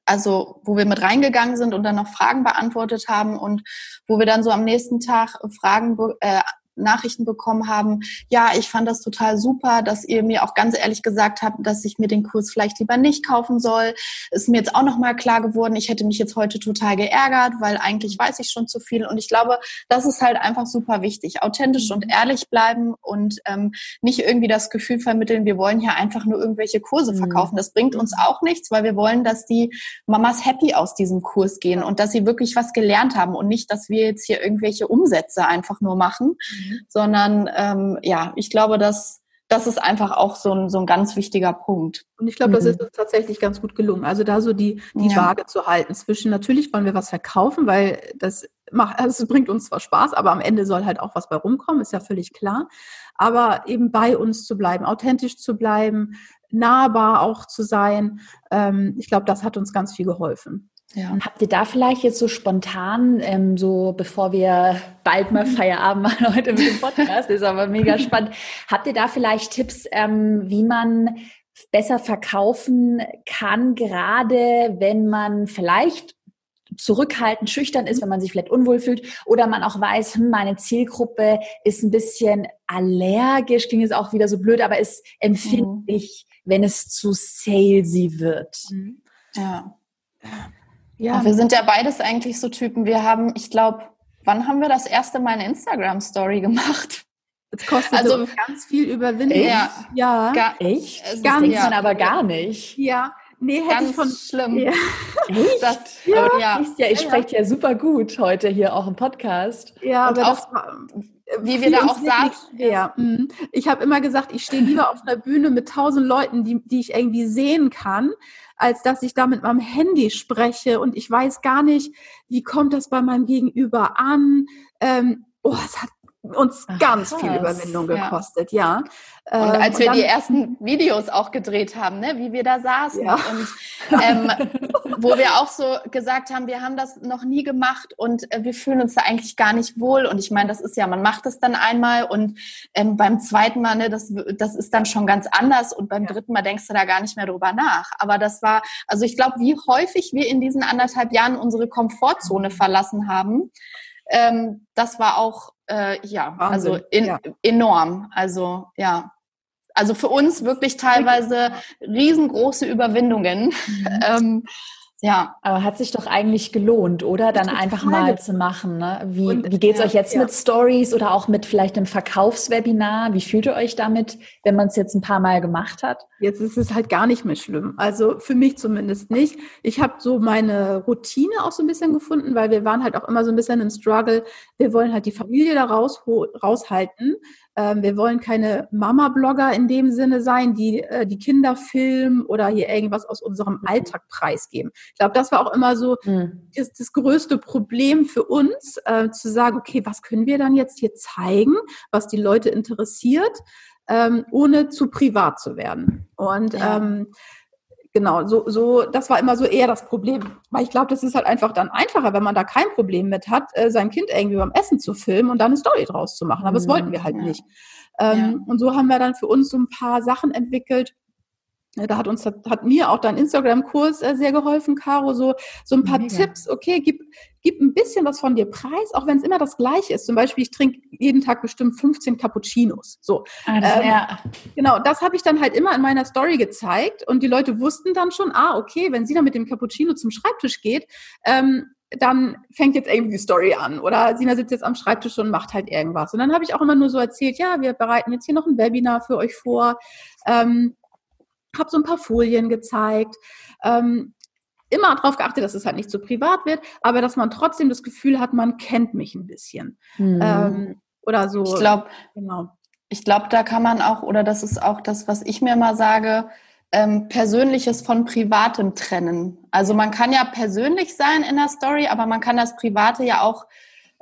also wo wir mit reingegangen sind und dann noch Fragen beantwortet haben und wo wir dann so am nächsten Tag Fragen äh, Nachrichten bekommen haben, ja, ich fand das total super, dass ihr mir auch ganz ehrlich gesagt habt, dass ich mir den Kurs vielleicht lieber nicht kaufen soll. Ist mir jetzt auch nochmal klar geworden, ich hätte mich jetzt heute total geärgert, weil eigentlich weiß ich schon zu viel. Und ich glaube, das ist halt einfach super wichtig. Authentisch und ehrlich bleiben und ähm, nicht irgendwie das Gefühl vermitteln, wir wollen hier einfach nur irgendwelche Kurse mhm. verkaufen. Das bringt uns auch nichts, weil wir wollen, dass die Mamas happy aus diesem Kurs gehen und dass sie wirklich was gelernt haben und nicht, dass wir jetzt hier irgendwelche Umsätze einfach nur machen. Mhm. sondern ähm, ja, ich glaube, dass das ist einfach auch so ein, so ein ganz wichtiger Punkt. Und ich glaube, mhm. das ist uns tatsächlich ganz gut gelungen. Also da so die, die ja. Waage zu halten zwischen, natürlich wollen wir was verkaufen, weil das macht, also es bringt uns zwar Spaß, aber am Ende soll halt auch was bei rumkommen, ist ja völlig klar. Aber eben bei uns zu bleiben, authentisch zu bleiben, nahbar auch zu sein, ähm, ich glaube, das hat uns ganz viel geholfen. Ja. Habt ihr da vielleicht jetzt so spontan, ähm, so bevor wir bald mal Feierabend machen heute mit dem Podcast, ist aber mega spannend, habt ihr da vielleicht Tipps, ähm, wie man besser verkaufen kann, gerade wenn man vielleicht zurückhaltend, schüchtern ist, wenn man sich vielleicht unwohl fühlt oder man auch weiß, hm, meine Zielgruppe ist ein bisschen allergisch, klingt jetzt auch wieder so blöd, aber ist empfindlich, mhm. wenn es zu salesy wird. Mhm. Ja. Ja. Aber wir sind ja beides eigentlich so Typen. Wir haben, ich glaube, wann haben wir das erste Mal eine Instagram-Story gemacht? Es kostet also ganz viel Überwindung. Ja. ja. Gar, Echt? Das ganz, denkt man aber gar nicht. Ja. Nee, hätte ganz ich von schlimm. Ja. Echt? Das, ja. ja. ja ich spreche ja super gut heute hier auch im Podcast. Ja, Und aber auch, das war, wie wir da auch sagen. Ja. Mhm. Ich habe immer gesagt, ich stehe lieber auf einer Bühne mit tausend Leuten, die, die ich irgendwie sehen kann, als dass ich da mit meinem Handy spreche und ich weiß gar nicht, wie kommt das bei meinem Gegenüber an. Ähm, oh, es hat uns Ach, ganz krass. viel Überwindung gekostet, ja. ja. Und als ähm, wir dann, die ersten Videos auch gedreht haben, ne, wie wir da saßen ja. und ähm, wo wir auch so gesagt haben, wir haben das noch nie gemacht und äh, wir fühlen uns da eigentlich gar nicht wohl. Und ich meine, das ist ja, man macht das dann einmal und ähm, beim zweiten Mal, ne, das, das ist dann schon ganz anders und beim ja. dritten Mal denkst du da gar nicht mehr drüber nach. Aber das war, also ich glaube, wie häufig wir in diesen anderthalb Jahren unsere Komfortzone verlassen haben, ähm, das war auch äh, ja, Wahnsinn. also in, ja. enorm. Also ja. also für uns wirklich teilweise riesengroße Überwindungen. Mhm. ähm, ja. Aber hat sich doch eigentlich gelohnt, oder? Dann einfach mal zu machen. Ne? Wie, und, wie geht's ja, euch jetzt ja. mit Stories oder auch mit vielleicht einem Verkaufswebinar? Wie fühlt ihr euch damit, wenn man es jetzt ein paar Mal gemacht hat? Jetzt ist es halt gar nicht mehr schlimm. Also für mich zumindest nicht. Ich habe so meine Routine auch so ein bisschen gefunden, weil wir waren halt auch immer so ein bisschen im Struggle. Wir wollen halt die Familie da raus, raushalten. Ähm, wir wollen keine Mama-Blogger in dem Sinne sein, die äh, die Kinder filmen oder hier irgendwas aus unserem. Alltag preisgeben. Ich glaube, das war auch immer so mhm. das, das, größte Problem für uns, äh, zu sagen, okay, was können wir dann jetzt hier zeigen, was die Leute interessiert, ähm, ohne zu privat zu werden. Und ja. ähm, genau, so, so, das war immer so eher das Problem. Weil ich glaube, das ist halt einfach dann einfacher, wenn man da kein Problem mit hat, äh, sein Kind irgendwie beim Essen zu filmen und dann eine Story draus zu machen. Aber das wollten wir halt ja. nicht. Ähm, ja. Und so haben wir dann für uns so ein paar Sachen entwickelt, da hat uns, hat mir auch dein Instagram-Kurs äh, sehr geholfen, Caro, so, so ein paar Mega. Tipps. Okay, gib, gib ein bisschen was von dir preis, auch wenn es immer das Gleiche ist. Zum Beispiel, ich trinke jeden Tag bestimmt 15 Cappuccinos. So. Also, ähm, ja. Genau, das habe ich dann halt immer in meiner Story gezeigt und die Leute wussten dann schon, ah, okay, wenn sie dann mit dem Cappuccino zum Schreibtisch geht, ähm, dann fängt jetzt irgendwie die Story an oder Sina sitzt jetzt am Schreibtisch und macht halt irgendwas. Und dann habe ich auch immer nur so erzählt, ja, wir bereiten jetzt hier noch ein Webinar für euch vor. Ähm, habe so ein paar Folien gezeigt. Ähm, immer darauf geachtet, dass es halt nicht zu so privat wird, aber dass man trotzdem das Gefühl hat, man kennt mich ein bisschen. Hm. Ähm, oder so. Ich glaube, genau. Ich glaube, da kann man auch, oder das ist auch das, was ich mir mal sage, ähm, Persönliches von Privatem trennen. Also man kann ja persönlich sein in der Story, aber man kann das Private ja auch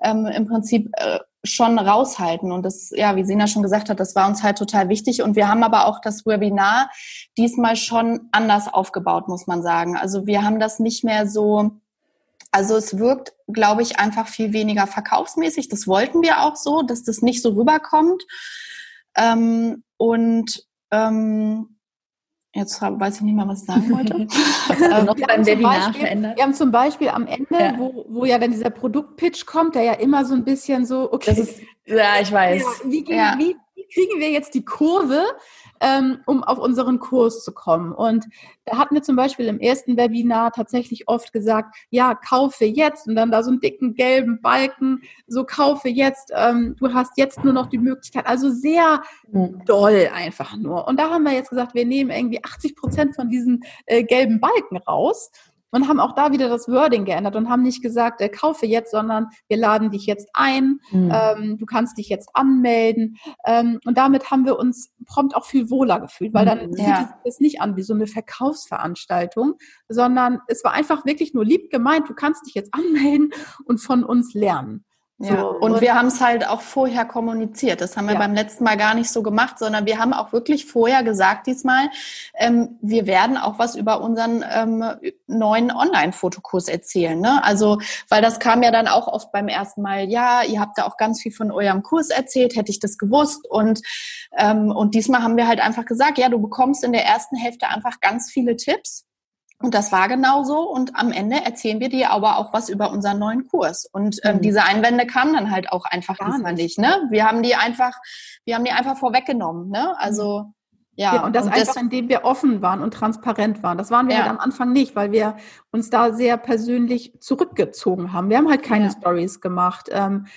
ähm, im Prinzip äh, schon raushalten. Und das, ja, wie Sina schon gesagt hat, das war uns halt total wichtig. Und wir haben aber auch das Webinar diesmal schon anders aufgebaut, muss man sagen. Also wir haben das nicht mehr so, also es wirkt, glaube ich, einfach viel weniger verkaufsmäßig. Das wollten wir auch so, dass das nicht so rüberkommt. Ähm, und ähm, Jetzt weiß ich nicht mehr, was ich sagen wollte. Was noch beim Webinar verändert? Wir haben zum Beispiel am Ende, ja. wo, wo ja dann dieser Produktpitch kommt, der ja immer so ein bisschen so, okay. Ist, ja, ich weiß. Ja, wie, ja. wie, wie kriegen wir jetzt die Kurve ähm, um auf unseren Kurs zu kommen. Und da hatten wir zum Beispiel im ersten Webinar tatsächlich oft gesagt, ja, kaufe jetzt. Und dann da so einen dicken gelben Balken, so kaufe jetzt, ähm, du hast jetzt nur noch die Möglichkeit, also sehr doll einfach nur. Und da haben wir jetzt gesagt, wir nehmen irgendwie 80 Prozent von diesen äh, gelben Balken raus und haben auch da wieder das Wording geändert und haben nicht gesagt, äh, kaufe jetzt, sondern wir laden dich jetzt ein, mhm. ähm, du kannst dich jetzt anmelden. Ähm, und damit haben wir uns prompt auch viel wohler gefühlt, weil dann mhm, ja. sieht es nicht an wie so eine Verkaufsveranstaltung, sondern es war einfach wirklich nur lieb gemeint, du kannst dich jetzt anmelden und von uns lernen. Ja, so, und, und, wir haben es halt auch vorher kommuniziert. Das haben wir ja. beim letzten Mal gar nicht so gemacht, sondern wir haben auch wirklich vorher gesagt diesmal, ähm, wir werden auch was über unseren ähm, neuen Online-Fotokurs erzählen. Ne? Also, weil das kam ja dann auch oft beim ersten Mal, ja, ihr habt da auch ganz viel von eurem Kurs erzählt, hätte ich das gewusst. Und, ähm, und diesmal haben wir halt einfach gesagt, ja, du bekommst in der ersten Hälfte einfach ganz viele Tipps und das war genau so. Und am Ende erzählen wir dir aber auch was über unseren neuen Kurs. Und ähm, mhm. diese Einwände kamen dann halt auch einfach Gar nicht. Ne? Wir haben die einfach, wir haben die einfach vorweggenommen. Ne? Also mhm. ja. ja. Und das und einfach, das, indem wir offen waren und transparent waren. Das waren wir ja. halt am Anfang nicht, weil wir uns da sehr persönlich zurückgezogen haben. Wir haben halt keine ja. Stories gemacht. Ähm,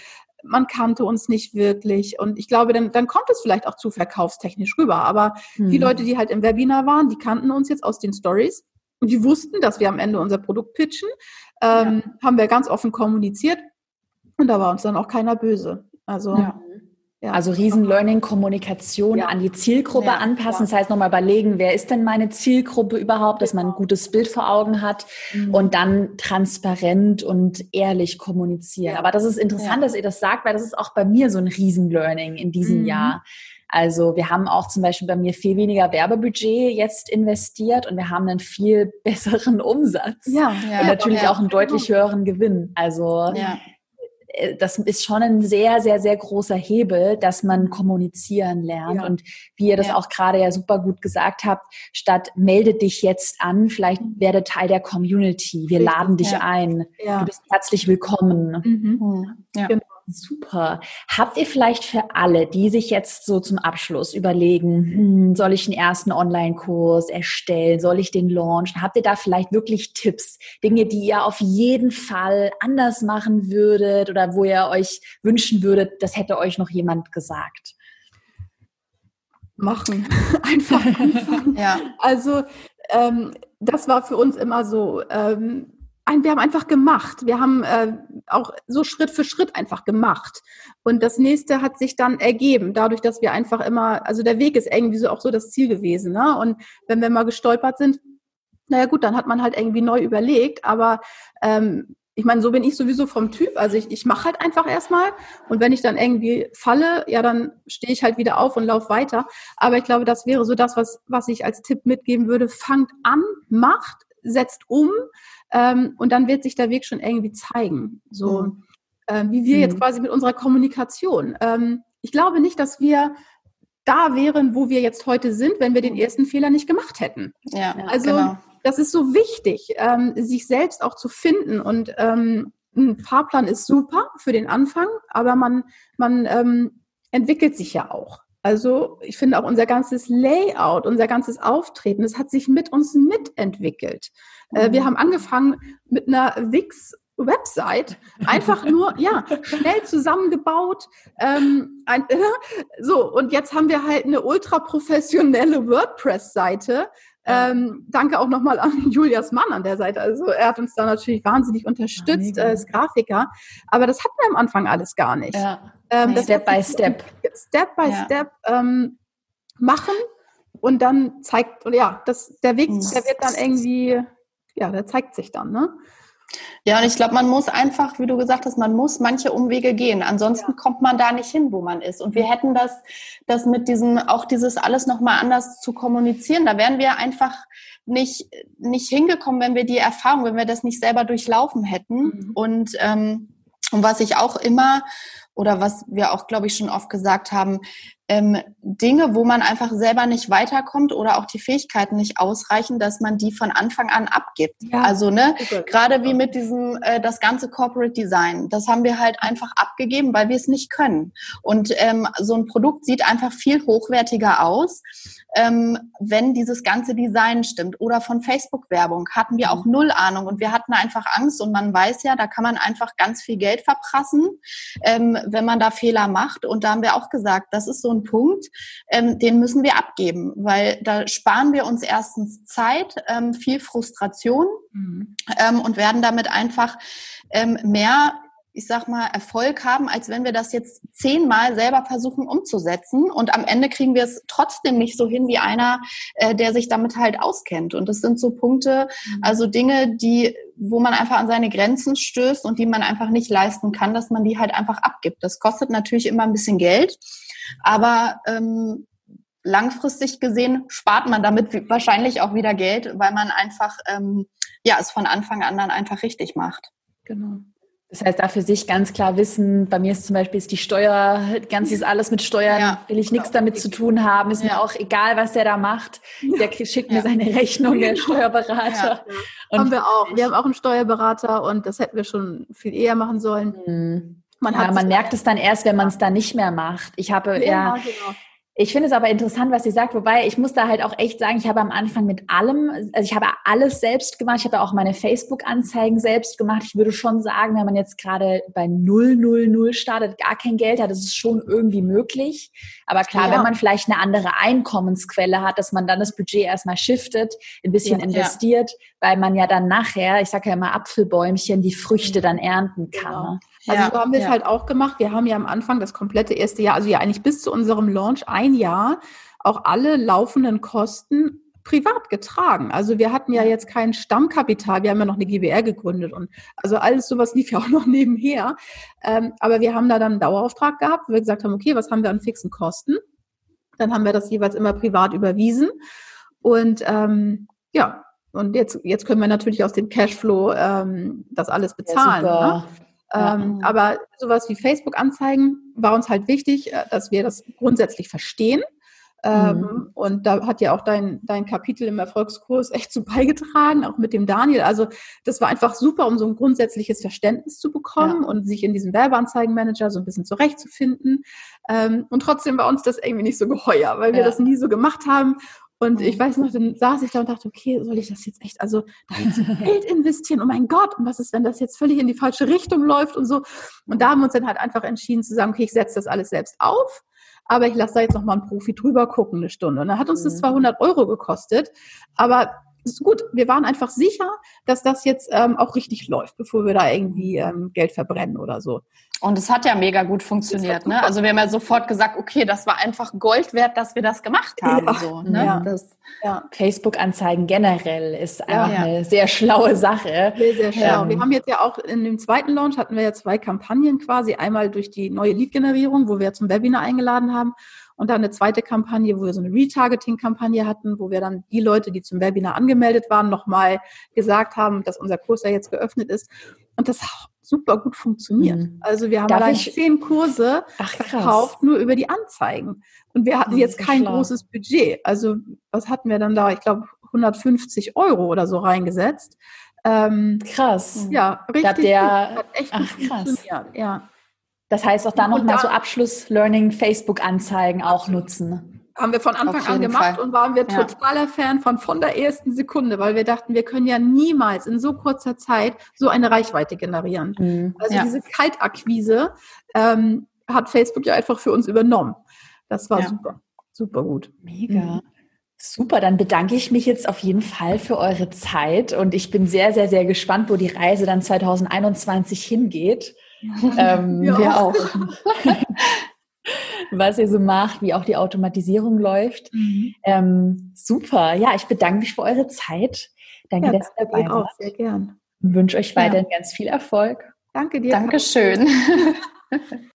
man kannte uns nicht wirklich. Und ich glaube, dann, dann kommt es vielleicht auch zu verkaufstechnisch rüber. Aber mhm. die Leute, die halt im Webinar waren, die kannten uns jetzt aus den Stories und die wussten, dass wir am Ende unser Produkt pitchen. Ähm, ja. Haben wir ganz offen kommuniziert. Und da war uns dann auch keiner böse. Also. Ja. Ja. Also Riesen-Learning, Kommunikation ja. an die Zielgruppe ja, anpassen. Das heißt nochmal überlegen, wer ist denn meine Zielgruppe überhaupt, dass man ein genau. gutes Bild vor Augen hat mhm. und dann transparent und ehrlich kommunizieren. Aber das ist interessant, dass ihr das sagt, weil das ist auch bei mir so ein Riesen-Learning in diesem mhm. Jahr. Also wir haben auch zum Beispiel bei mir viel weniger Werbebudget jetzt investiert und wir haben einen viel besseren Umsatz. Ja, ja und natürlich ja, auch einen deutlich höheren Gewinn. Also ja. Äh, das ist schon ein sehr, sehr, sehr großer Hebel, dass man kommunizieren lernt. Ja. Und wie ihr das ja. auch gerade ja super gut gesagt habt, statt melde dich jetzt an, vielleicht mhm. werde Teil der Community. Wir Richtig, laden dich ja. ein. Du bist herzlich willkommen. Mhm. mhm. Ja. Genau. Super. Habt ihr vielleicht für alle, die sich jetzt so zum Abschluss überlegen, hm, soll ich einen ersten Online-Kurs erstellen, soll ich den launchen? Habt ihr da vielleicht wirklich Tipps, Dinge, die ihr auf jeden Fall anders machen würdet oder wo ihr euch wünschen würdet, das hätte euch noch jemand gesagt? Machen. Einfach anfangen. ja. Also ähm, das war für uns immer so. Ähm, wir haben einfach gemacht. Wir haben äh, auch so Schritt für Schritt einfach gemacht. Und das nächste hat sich dann ergeben, dadurch, dass wir einfach immer, also der Weg ist irgendwie so auch so das Ziel gewesen. Ne? Und wenn wir mal gestolpert sind, naja gut, dann hat man halt irgendwie neu überlegt. Aber ähm, ich meine, so bin ich sowieso vom Typ. Also ich, ich mache halt einfach erstmal und wenn ich dann irgendwie falle, ja, dann stehe ich halt wieder auf und laufe weiter. Aber ich glaube, das wäre so das, was, was ich als Tipp mitgeben würde. Fangt an, macht, setzt um ähm, und dann wird sich der Weg schon irgendwie zeigen. So mhm. äh, wie wir mhm. jetzt quasi mit unserer Kommunikation. Ähm, ich glaube nicht, dass wir da wären, wo wir jetzt heute sind, wenn wir den ersten Fehler nicht gemacht hätten. Ja, also genau das ist so wichtig, ähm, sich selbst auch zu finden. Und ähm, ein Fahrplan ist super für den Anfang, aber man, man ähm, entwickelt sich ja auch. Also ich finde auch unser ganzes Layout, unser ganzes Auftreten, das hat sich mit uns mitentwickelt. Äh, wir mhm. haben angefangen mit einer Wix Website einfach nur ja schnell zusammengebaut ähm, ein, äh, so und jetzt haben wir halt eine ultra professionelle WordPress Seite ähm, danke auch nochmal an Julias Mann an der Seite. Also er hat uns da natürlich wahnsinnig unterstützt ja, als Grafiker. Aber das hatten wir am Anfang alles gar nicht. Ja. Ähm, step by Step. Step by ja. Step ähm, machen und dann zeigt, und ja, das, der Weg, mhm. der wird dann irgendwie, ja, der zeigt sich dann, ne? Ja, und ich glaube, man muss einfach, wie du gesagt hast, man muss manche Umwege gehen. Ansonsten ja. kommt man da nicht hin, wo man ist. Und wir hätten das, das mit diesem, auch dieses alles nochmal anders zu kommunizieren, da wären wir einfach nicht, nicht hingekommen, wenn wir die Erfahrung, wenn wir das nicht selber durchlaufen hätten. Mhm. Und, ähm, und was ich auch immer oder was wir auch, glaube ich, schon oft gesagt haben, ähm, Dinge, wo man einfach selber nicht weiterkommt oder auch die Fähigkeiten nicht ausreichen, dass man die von Anfang an abgibt. Ja, also ne, gerade wie mit diesem äh, das ganze Corporate Design, das haben wir halt einfach abgegeben, weil wir es nicht können. Und ähm, so ein Produkt sieht einfach viel hochwertiger aus, ähm, wenn dieses ganze Design stimmt. Oder von Facebook-Werbung hatten wir auch mhm. null Ahnung und wir hatten einfach Angst und man weiß ja, da kann man einfach ganz viel Geld verprassen, ähm, wenn man da Fehler macht. Und da haben wir auch gesagt, das ist so ein Punkt, ähm, den müssen wir abgeben, weil da sparen wir uns erstens Zeit, ähm, viel Frustration mhm. ähm, und werden damit einfach ähm, mehr ich sag mal, Erfolg haben, als wenn wir das jetzt zehnmal selber versuchen umzusetzen. Und am Ende kriegen wir es trotzdem nicht so hin wie einer, äh, der sich damit halt auskennt. Und das sind so Punkte, mhm. also Dinge, die, wo man einfach an seine Grenzen stößt und die man einfach nicht leisten kann, dass man die halt einfach abgibt. Das kostet natürlich immer ein bisschen Geld, aber ähm, langfristig gesehen spart man damit wahrscheinlich auch wieder Geld, weil man einfach ähm, ja es von Anfang an dann einfach richtig macht. Genau. Das heißt, da für sich ganz klar wissen, bei mir ist zum Beispiel ist die Steuer, ganzes alles mit Steuern, ja, will ich nichts damit zu tun haben, ist ja. mir auch egal, was der da macht. Der schickt mir seine Rechnung, der Steuerberater. haben wir auch. Wir haben auch einen Steuerberater und das hätten wir schon viel eher machen sollen. Mhm. Man, ja, man merkt es dann erst, wenn man es dann nicht mehr macht. Ich habe ja, genau. Ich finde es aber interessant, was sie sagt, wobei ich muss da halt auch echt sagen, ich habe am Anfang mit allem, also ich habe alles selbst gemacht, ich habe auch meine Facebook-Anzeigen selbst gemacht. Ich würde schon sagen, wenn man jetzt gerade bei 000 startet, gar kein Geld hat, das ist schon irgendwie möglich. Aber klar, ja. wenn man vielleicht eine andere Einkommensquelle hat, dass man dann das Budget erstmal shiftet, ein bisschen ja, investiert, ja. weil man ja dann nachher, ich sage ja immer Apfelbäumchen, die Früchte dann ernten kann. Genau. Ne? Also ja, so haben wir es halt auch gemacht. Wir haben ja am Anfang das komplette erste Jahr, also ja eigentlich bis zu unserem Launch ein Jahr, auch alle laufenden Kosten privat getragen. Also wir hatten ja jetzt kein Stammkapital, wir haben ja noch eine GBR gegründet und also alles sowas lief ja auch noch nebenher. Ähm, aber wir haben da dann einen Dauerauftrag gehabt, wo wir gesagt haben, okay, was haben wir an fixen Kosten? Dann haben wir das jeweils immer privat überwiesen. Und ähm, ja, und jetzt, jetzt können wir natürlich aus dem Cashflow ähm, das alles bezahlen. Ja, ne? Ähm, ja. Aber sowas wie Facebook-Anzeigen war uns halt wichtig, äh, dass wir das grundsätzlich verstehen. Ähm, mhm. Und da hat ja auch dein, dein Kapitel im Erfolgskurs echt zu beigetragen, auch mit dem Daniel. Also das war einfach super, um so ein grundsätzliches Verständnis zu bekommen ja. und sich in diesem Werbeanzeigenmanager so ein bisschen zurechtzufinden. Ähm, und trotzdem war uns das irgendwie nicht so geheuer, weil wir ja. das nie so gemacht haben. Und ich mhm. weiß noch, dann saß ich da und dachte, okay, soll ich das jetzt echt, also da jetzt Geld investieren? Oh mein Gott, und was ist, wenn das jetzt völlig in die falsche Richtung läuft und so? Und da haben wir uns dann halt einfach entschieden zu sagen, okay, ich setze das alles selbst auf aber ich lasse da jetzt noch mal einen Profi drüber gucken eine Stunde. Und dann hat uns das 200 mhm. Euro gekostet, aber ist gut. Wir waren einfach sicher, dass das jetzt ähm, auch richtig läuft, bevor wir da irgendwie ähm, Geld verbrennen oder so. Und es hat ja mega gut funktioniert. Ne? Also wir haben ja sofort gesagt, okay, das war einfach Gold wert, dass wir das gemacht haben. Ja, so, ne? ja. ja. Facebook-Anzeigen generell ist einfach eine sehr schlaue Sache. Sehr, sehr schlau. Ähm. Wir haben jetzt ja auch in dem zweiten Launch hatten wir ja zwei Kampagnen quasi. Einmal durch die neue Lead-Generierung, wo wir zum Webinar eingeladen haben und dann eine zweite Kampagne, wo wir so eine Retargeting-Kampagne hatten, wo wir dann die Leute, die zum Webinar angemeldet waren, nochmal gesagt haben, dass unser Kurs ja jetzt geöffnet ist. Und das hat super gut funktioniert. Mhm. Also wir haben Darf allein ich? zehn Kurse Ach, verkauft, nur über die Anzeigen. Und wir hatten jetzt kein schlau. großes Budget. Also was hatten wir dann da? Ich glaube 150 Euro oder so reingesetzt. Ähm, krass. Ja, richtig. Der, Hat echt ach, krass. Ja. Das heißt auch da nochmal so Abschluss-Learning, Facebook-Anzeigen auch nutzen. Haben wir von Anfang an gemacht Fall. und waren wir totaler ja. Fan von von der ersten Sekunde, weil wir dachten, wir können ja niemals in so kurzer Zeit so eine Reichweite generieren. Mhm. Also ja. diese Kaltakquise ähm, hat Facebook ja einfach für uns übernommen. Das war ja. super, super gut. Mega. Mhm. Super, dann bedanke ich mich jetzt auf jeden Fall für eure Zeit und ich bin sehr, sehr, sehr gespannt, wo die Reise dann 2021 hingeht. Ähm, wir, wir auch. Was ihr so macht, wie auch die Automatisierung läuft. Mhm. Ähm, super. Ja, ich bedanke mich für eure Zeit. Danke, ja, dass ihr dabei wart. Sehr gern. Wünsche euch weiterhin ja. ganz viel Erfolg. Danke dir. Dankeschön.